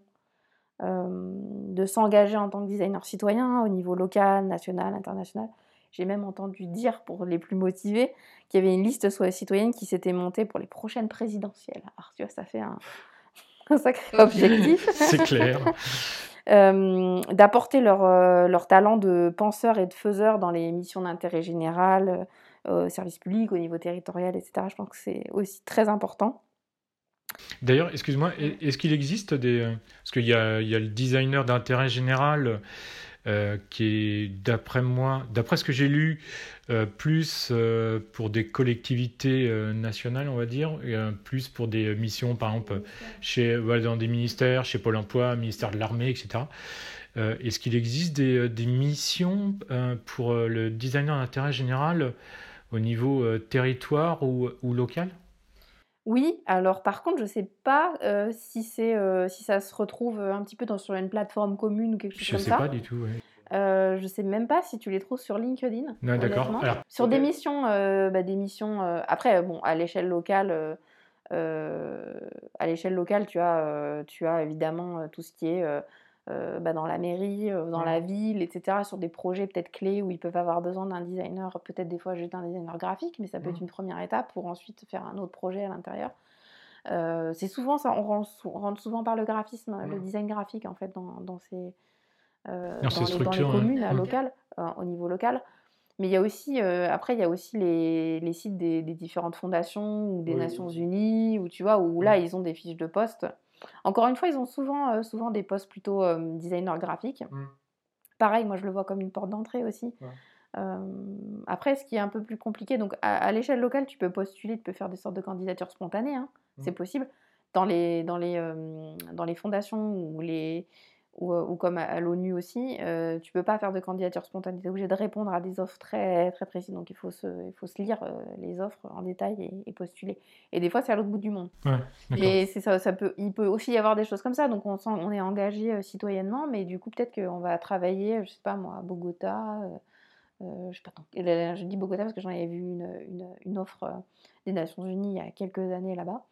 euh, de s'engager en tant que designer citoyen au niveau local, national, international. J'ai même entendu dire pour les plus motivés qu'il y avait une liste citoyenne qui s'était montée pour les prochaines présidentielles. Alors tu vois, ça fait un, sacré objectif. C'est clair. Euh, d'apporter leur, leur talent de penseur et de faiseur dans les missions d'intérêt général, au service public, au niveau territorial, etc. Je pense que c'est aussi très important. D'ailleurs, excuse-moi, est-ce qu'il existe des... Euh, parce qu'il y, y a, le designer d'intérêt général euh, qui est, d'après moi, d'après ce que j'ai lu, euh, plus pour des collectivités nationales, on va dire, et, plus pour des missions, par exemple, chez, dans des ministères, chez Pôle emploi, ministère de l'armée, etc. Est-ce qu'il existe des, des missions pour le designer d'intérêt général au niveau euh, territoire ou, ou, local? Oui, alors par contre, je ne sais pas euh, si, c'est, euh, si ça se retrouve un petit peu dans, sur une plateforme commune ou quelque chose je comme ça. Je ne sais pas du tout. Ouais. je sais même pas si tu les trouves sur LinkedIn. Non, d'accord. sur des missions, bah, des missions. après, bon, à l'échelle locale, à l'échelle locale, tu as, tu as évidemment tout ce qui est euh, bah, dans la mairie, euh, dans la ville, etc., sur des projets peut-être clés où ils peuvent avoir besoin d'un designer, peut-être des fois juste un designer graphique, mais ça peut être une première étape pour ensuite faire un autre projet à l'intérieur. Euh, c'est souvent ça, on rentre, souvent par le graphisme, le design graphique en fait dans, dans ces, dans, les, communes locales, au niveau local. Mais il y a aussi, après, il y a aussi les, les sites des, des, différentes fondations ou des Nations Unies, où tu vois, où là, ils ont des fiches de poste encore une fois, ils ont souvent, euh, souvent des postes plutôt euh, designer graphique. Mmh. Pareil, moi je le vois comme une porte d'entrée aussi. après, ce qui est un peu plus compliqué, donc à, l'échelle locale, tu peux postuler, tu peux faire des sortes de candidatures spontanées, hein, mmh. c'est possible. Dans les, dans, les, dans les fondations ou les, euh, ou, comme à, l'ONU aussi, euh, tu peux pas faire de candidature spontanée, tu es obligé de répondre à des offres très, très précises, donc il faut se, il faut se lire euh, les offres en détail et, postuler. Et des fois, c'est à l'autre bout du monde. et c'est ça, ça peut, il peut aussi y avoir des choses comme ça, donc on, est engagé citoyennement, mais du coup, peut-être qu'on va travailler, je sais pas moi, à Bogota, je sais pas tant. Je dis Bogota parce que j'en avais vu une, une, une offre des Nations Unies il y a quelques années là-bas.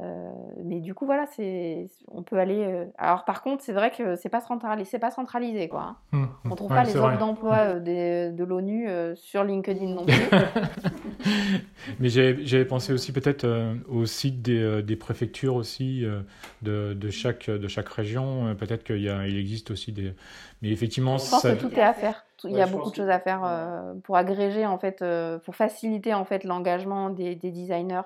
Euh, mais du coup, voilà, c'est, on peut aller. euh, Alors, par contre, c'est vrai que c'est pas centralisé, c'est pas centralisé, quoi. hein. Hum, hum. On trouve Ouais, pas les offres d'emploi euh, des- de l'ONU euh, sur LinkedIn non plus. Mais j'avais pensé aussi peut-être euh, au site des, euh, des préfectures aussi euh, de, de, chaque, de chaque région. Euh, Peut-être qu'il y a, il existe aussi des. Mais effectivement, Je pense ça. que tout est à faire. Il y a beaucoup de choses à faire euh, pour agréger en fait, euh, pour faciliter en fait l'engagement des, des designers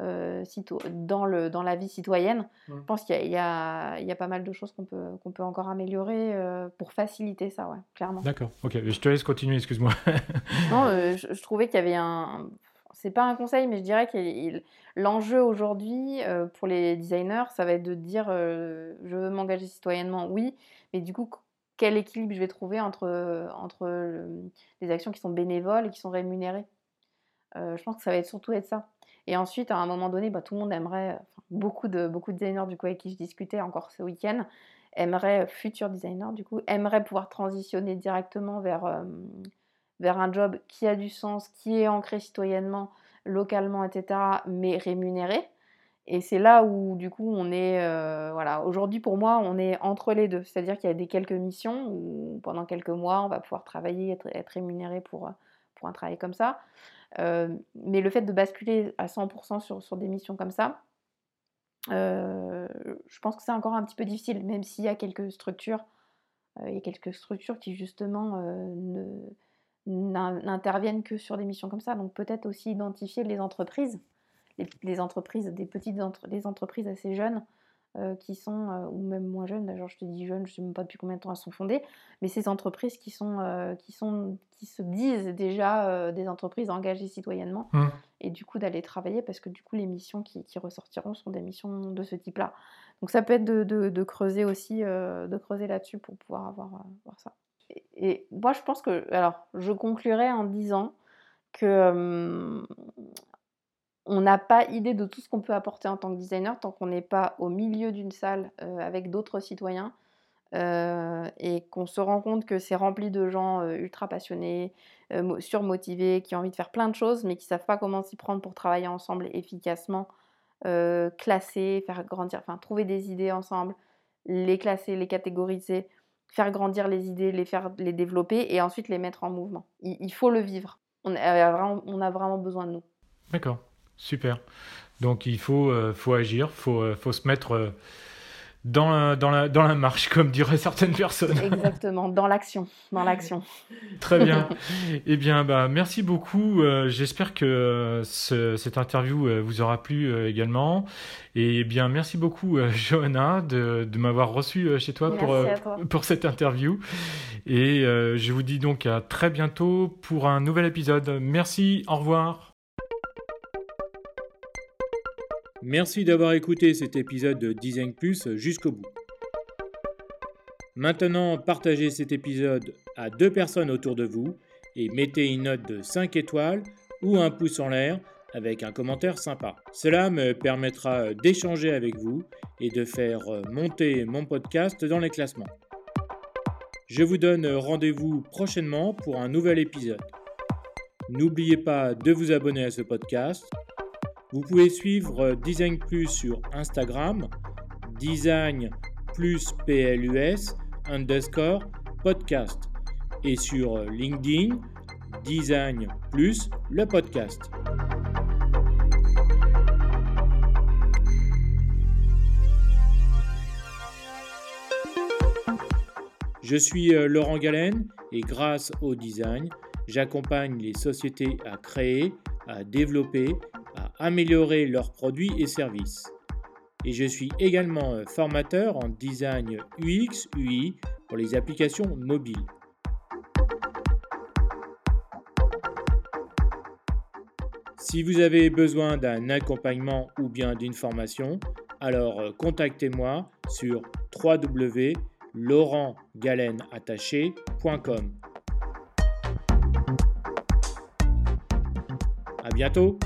euh, dans le dans la vie citoyenne. Je pense qu'il y, y y a pas mal de choses qu'on peut qu'on peut encore améliorer euh, pour faciliter ça, ouais, clairement. D'accord, ok, je te laisse continuer, excuse-moi. Non, euh, je, je trouvais qu'il y avait un. C'est pas un conseil, mais je dirais que l'enjeu aujourd'hui pour les designers, ça va être de dire je veux m'engager citoyennement, oui, mais du coup, qu- quel équilibre je vais trouver entre, entre les actions qui sont bénévoles et qui sont rémunérées? Je pense que ça va être surtout être ça. Et ensuite, à un moment donné, bah, tout le monde aimerait, enfin, beaucoup de, beaucoup de designers du coup avec qui je discutais encore ce week-end, aimeraient, futurs designers du coup, aimeraient pouvoir transitionner directement vers, euh, vers un job qui a du sens, qui est ancré citoyennement, localement, etc., mais rémunéré. Et c'est là où, du coup, on est. euh, voilà, aujourd'hui, pour moi, on est entre les deux. C'est-à-dire qu'il y a des quelques missions où, pendant quelques mois, on va pouvoir travailler, être, être rémunéré pour, euh, pour un travail comme ça. Euh, mais le fait de basculer à 100% sur, sur des missions comme ça, euh, je pense que c'est encore un petit peu difficile, même s'il y a quelques structures, euh, il y a quelques structures qui justement ne n'in- n'interviennent que sur des missions comme ça. Donc peut-être aussi identifier les entreprises, les, entreprises, des petites des entreprises assez jeunes euh, qui sont, euh, ou même moins jeunes, d'ailleurs je te dis jeunes, je ne sais même pas depuis combien de temps elles sont fondées, mais ces entreprises qui, sont, euh, qui, sont, qui se disent déjà des entreprises engagées citoyennement, Hum. et du coup d'aller travailler parce que du coup les missions qui, qui ressortiront sont des missions de ce type-là. Donc ça peut être de, de- de creuser aussi, de creuser là-dessus pour pouvoir avoir, voir ça. Et, et moi je pense que, alors je conclurai en disant que on n'a pas idée de tout ce qu'on peut apporter en tant que designer tant qu'on n'est pas au milieu d'une salle euh, avec d'autres citoyens euh, et qu'on se rend compte que c'est rempli de gens euh, ultra passionnés, mo- surmotivés, qui ont envie de faire plein de choses mais qui savent pas comment s'y prendre pour travailler ensemble efficacement, classer, faire grandir, enfin trouver des idées ensemble, les classer, les catégoriser, faire grandir les idées, les faire les développer et ensuite les mettre en mouvement. Il, faut le vivre. On a, on a vraiment besoin de nous. D'accord, super. Donc il faut, euh, faut agir, faut, euh, faut se mettre euh, dans, la, dans, la, dans la marche, comme diraient certaines personnes. Exactement, dans l'action, dans l'action. Très bien. eh bien, bah, merci beaucoup. J'espère que ce- cette interview vous aura plu également. Et eh bien, merci beaucoup, Johanna, de, de m'avoir reçu chez toi pour, Merci pour cette interview. Et je vous dis donc à très bientôt pour un nouvel épisode. Merci, au revoir. Merci d'avoir écouté cet épisode de Design Plus jusqu'au bout. Maintenant, partagez cet épisode à deux personnes autour de vous et mettez une note de 5 étoiles ou un pouce en l'air avec un commentaire sympa. Cela me permettra d'échanger avec vous et de faire monter mon podcast dans les classements. Je vous donne rendez-vous prochainement pour un nouvel épisode. N'oubliez pas de vous abonner à ce podcast vous pouvez suivre Design Plus sur Instagram, Design plus PLUS underscore podcast et sur LinkedIn, Design plus le podcast. Je suis euh, Laurent Galen et grâce au design, j'accompagne les sociétés à créer, à développer améliorer leurs produits et services. Et je suis également euh, formateur en design UX, UI pour les applications mobiles. Si vous avez besoin d'un accompagnement ou bien d'une formation, alors euh, contactez-moi sur www.laurentgalenattaché.com. À bientôt!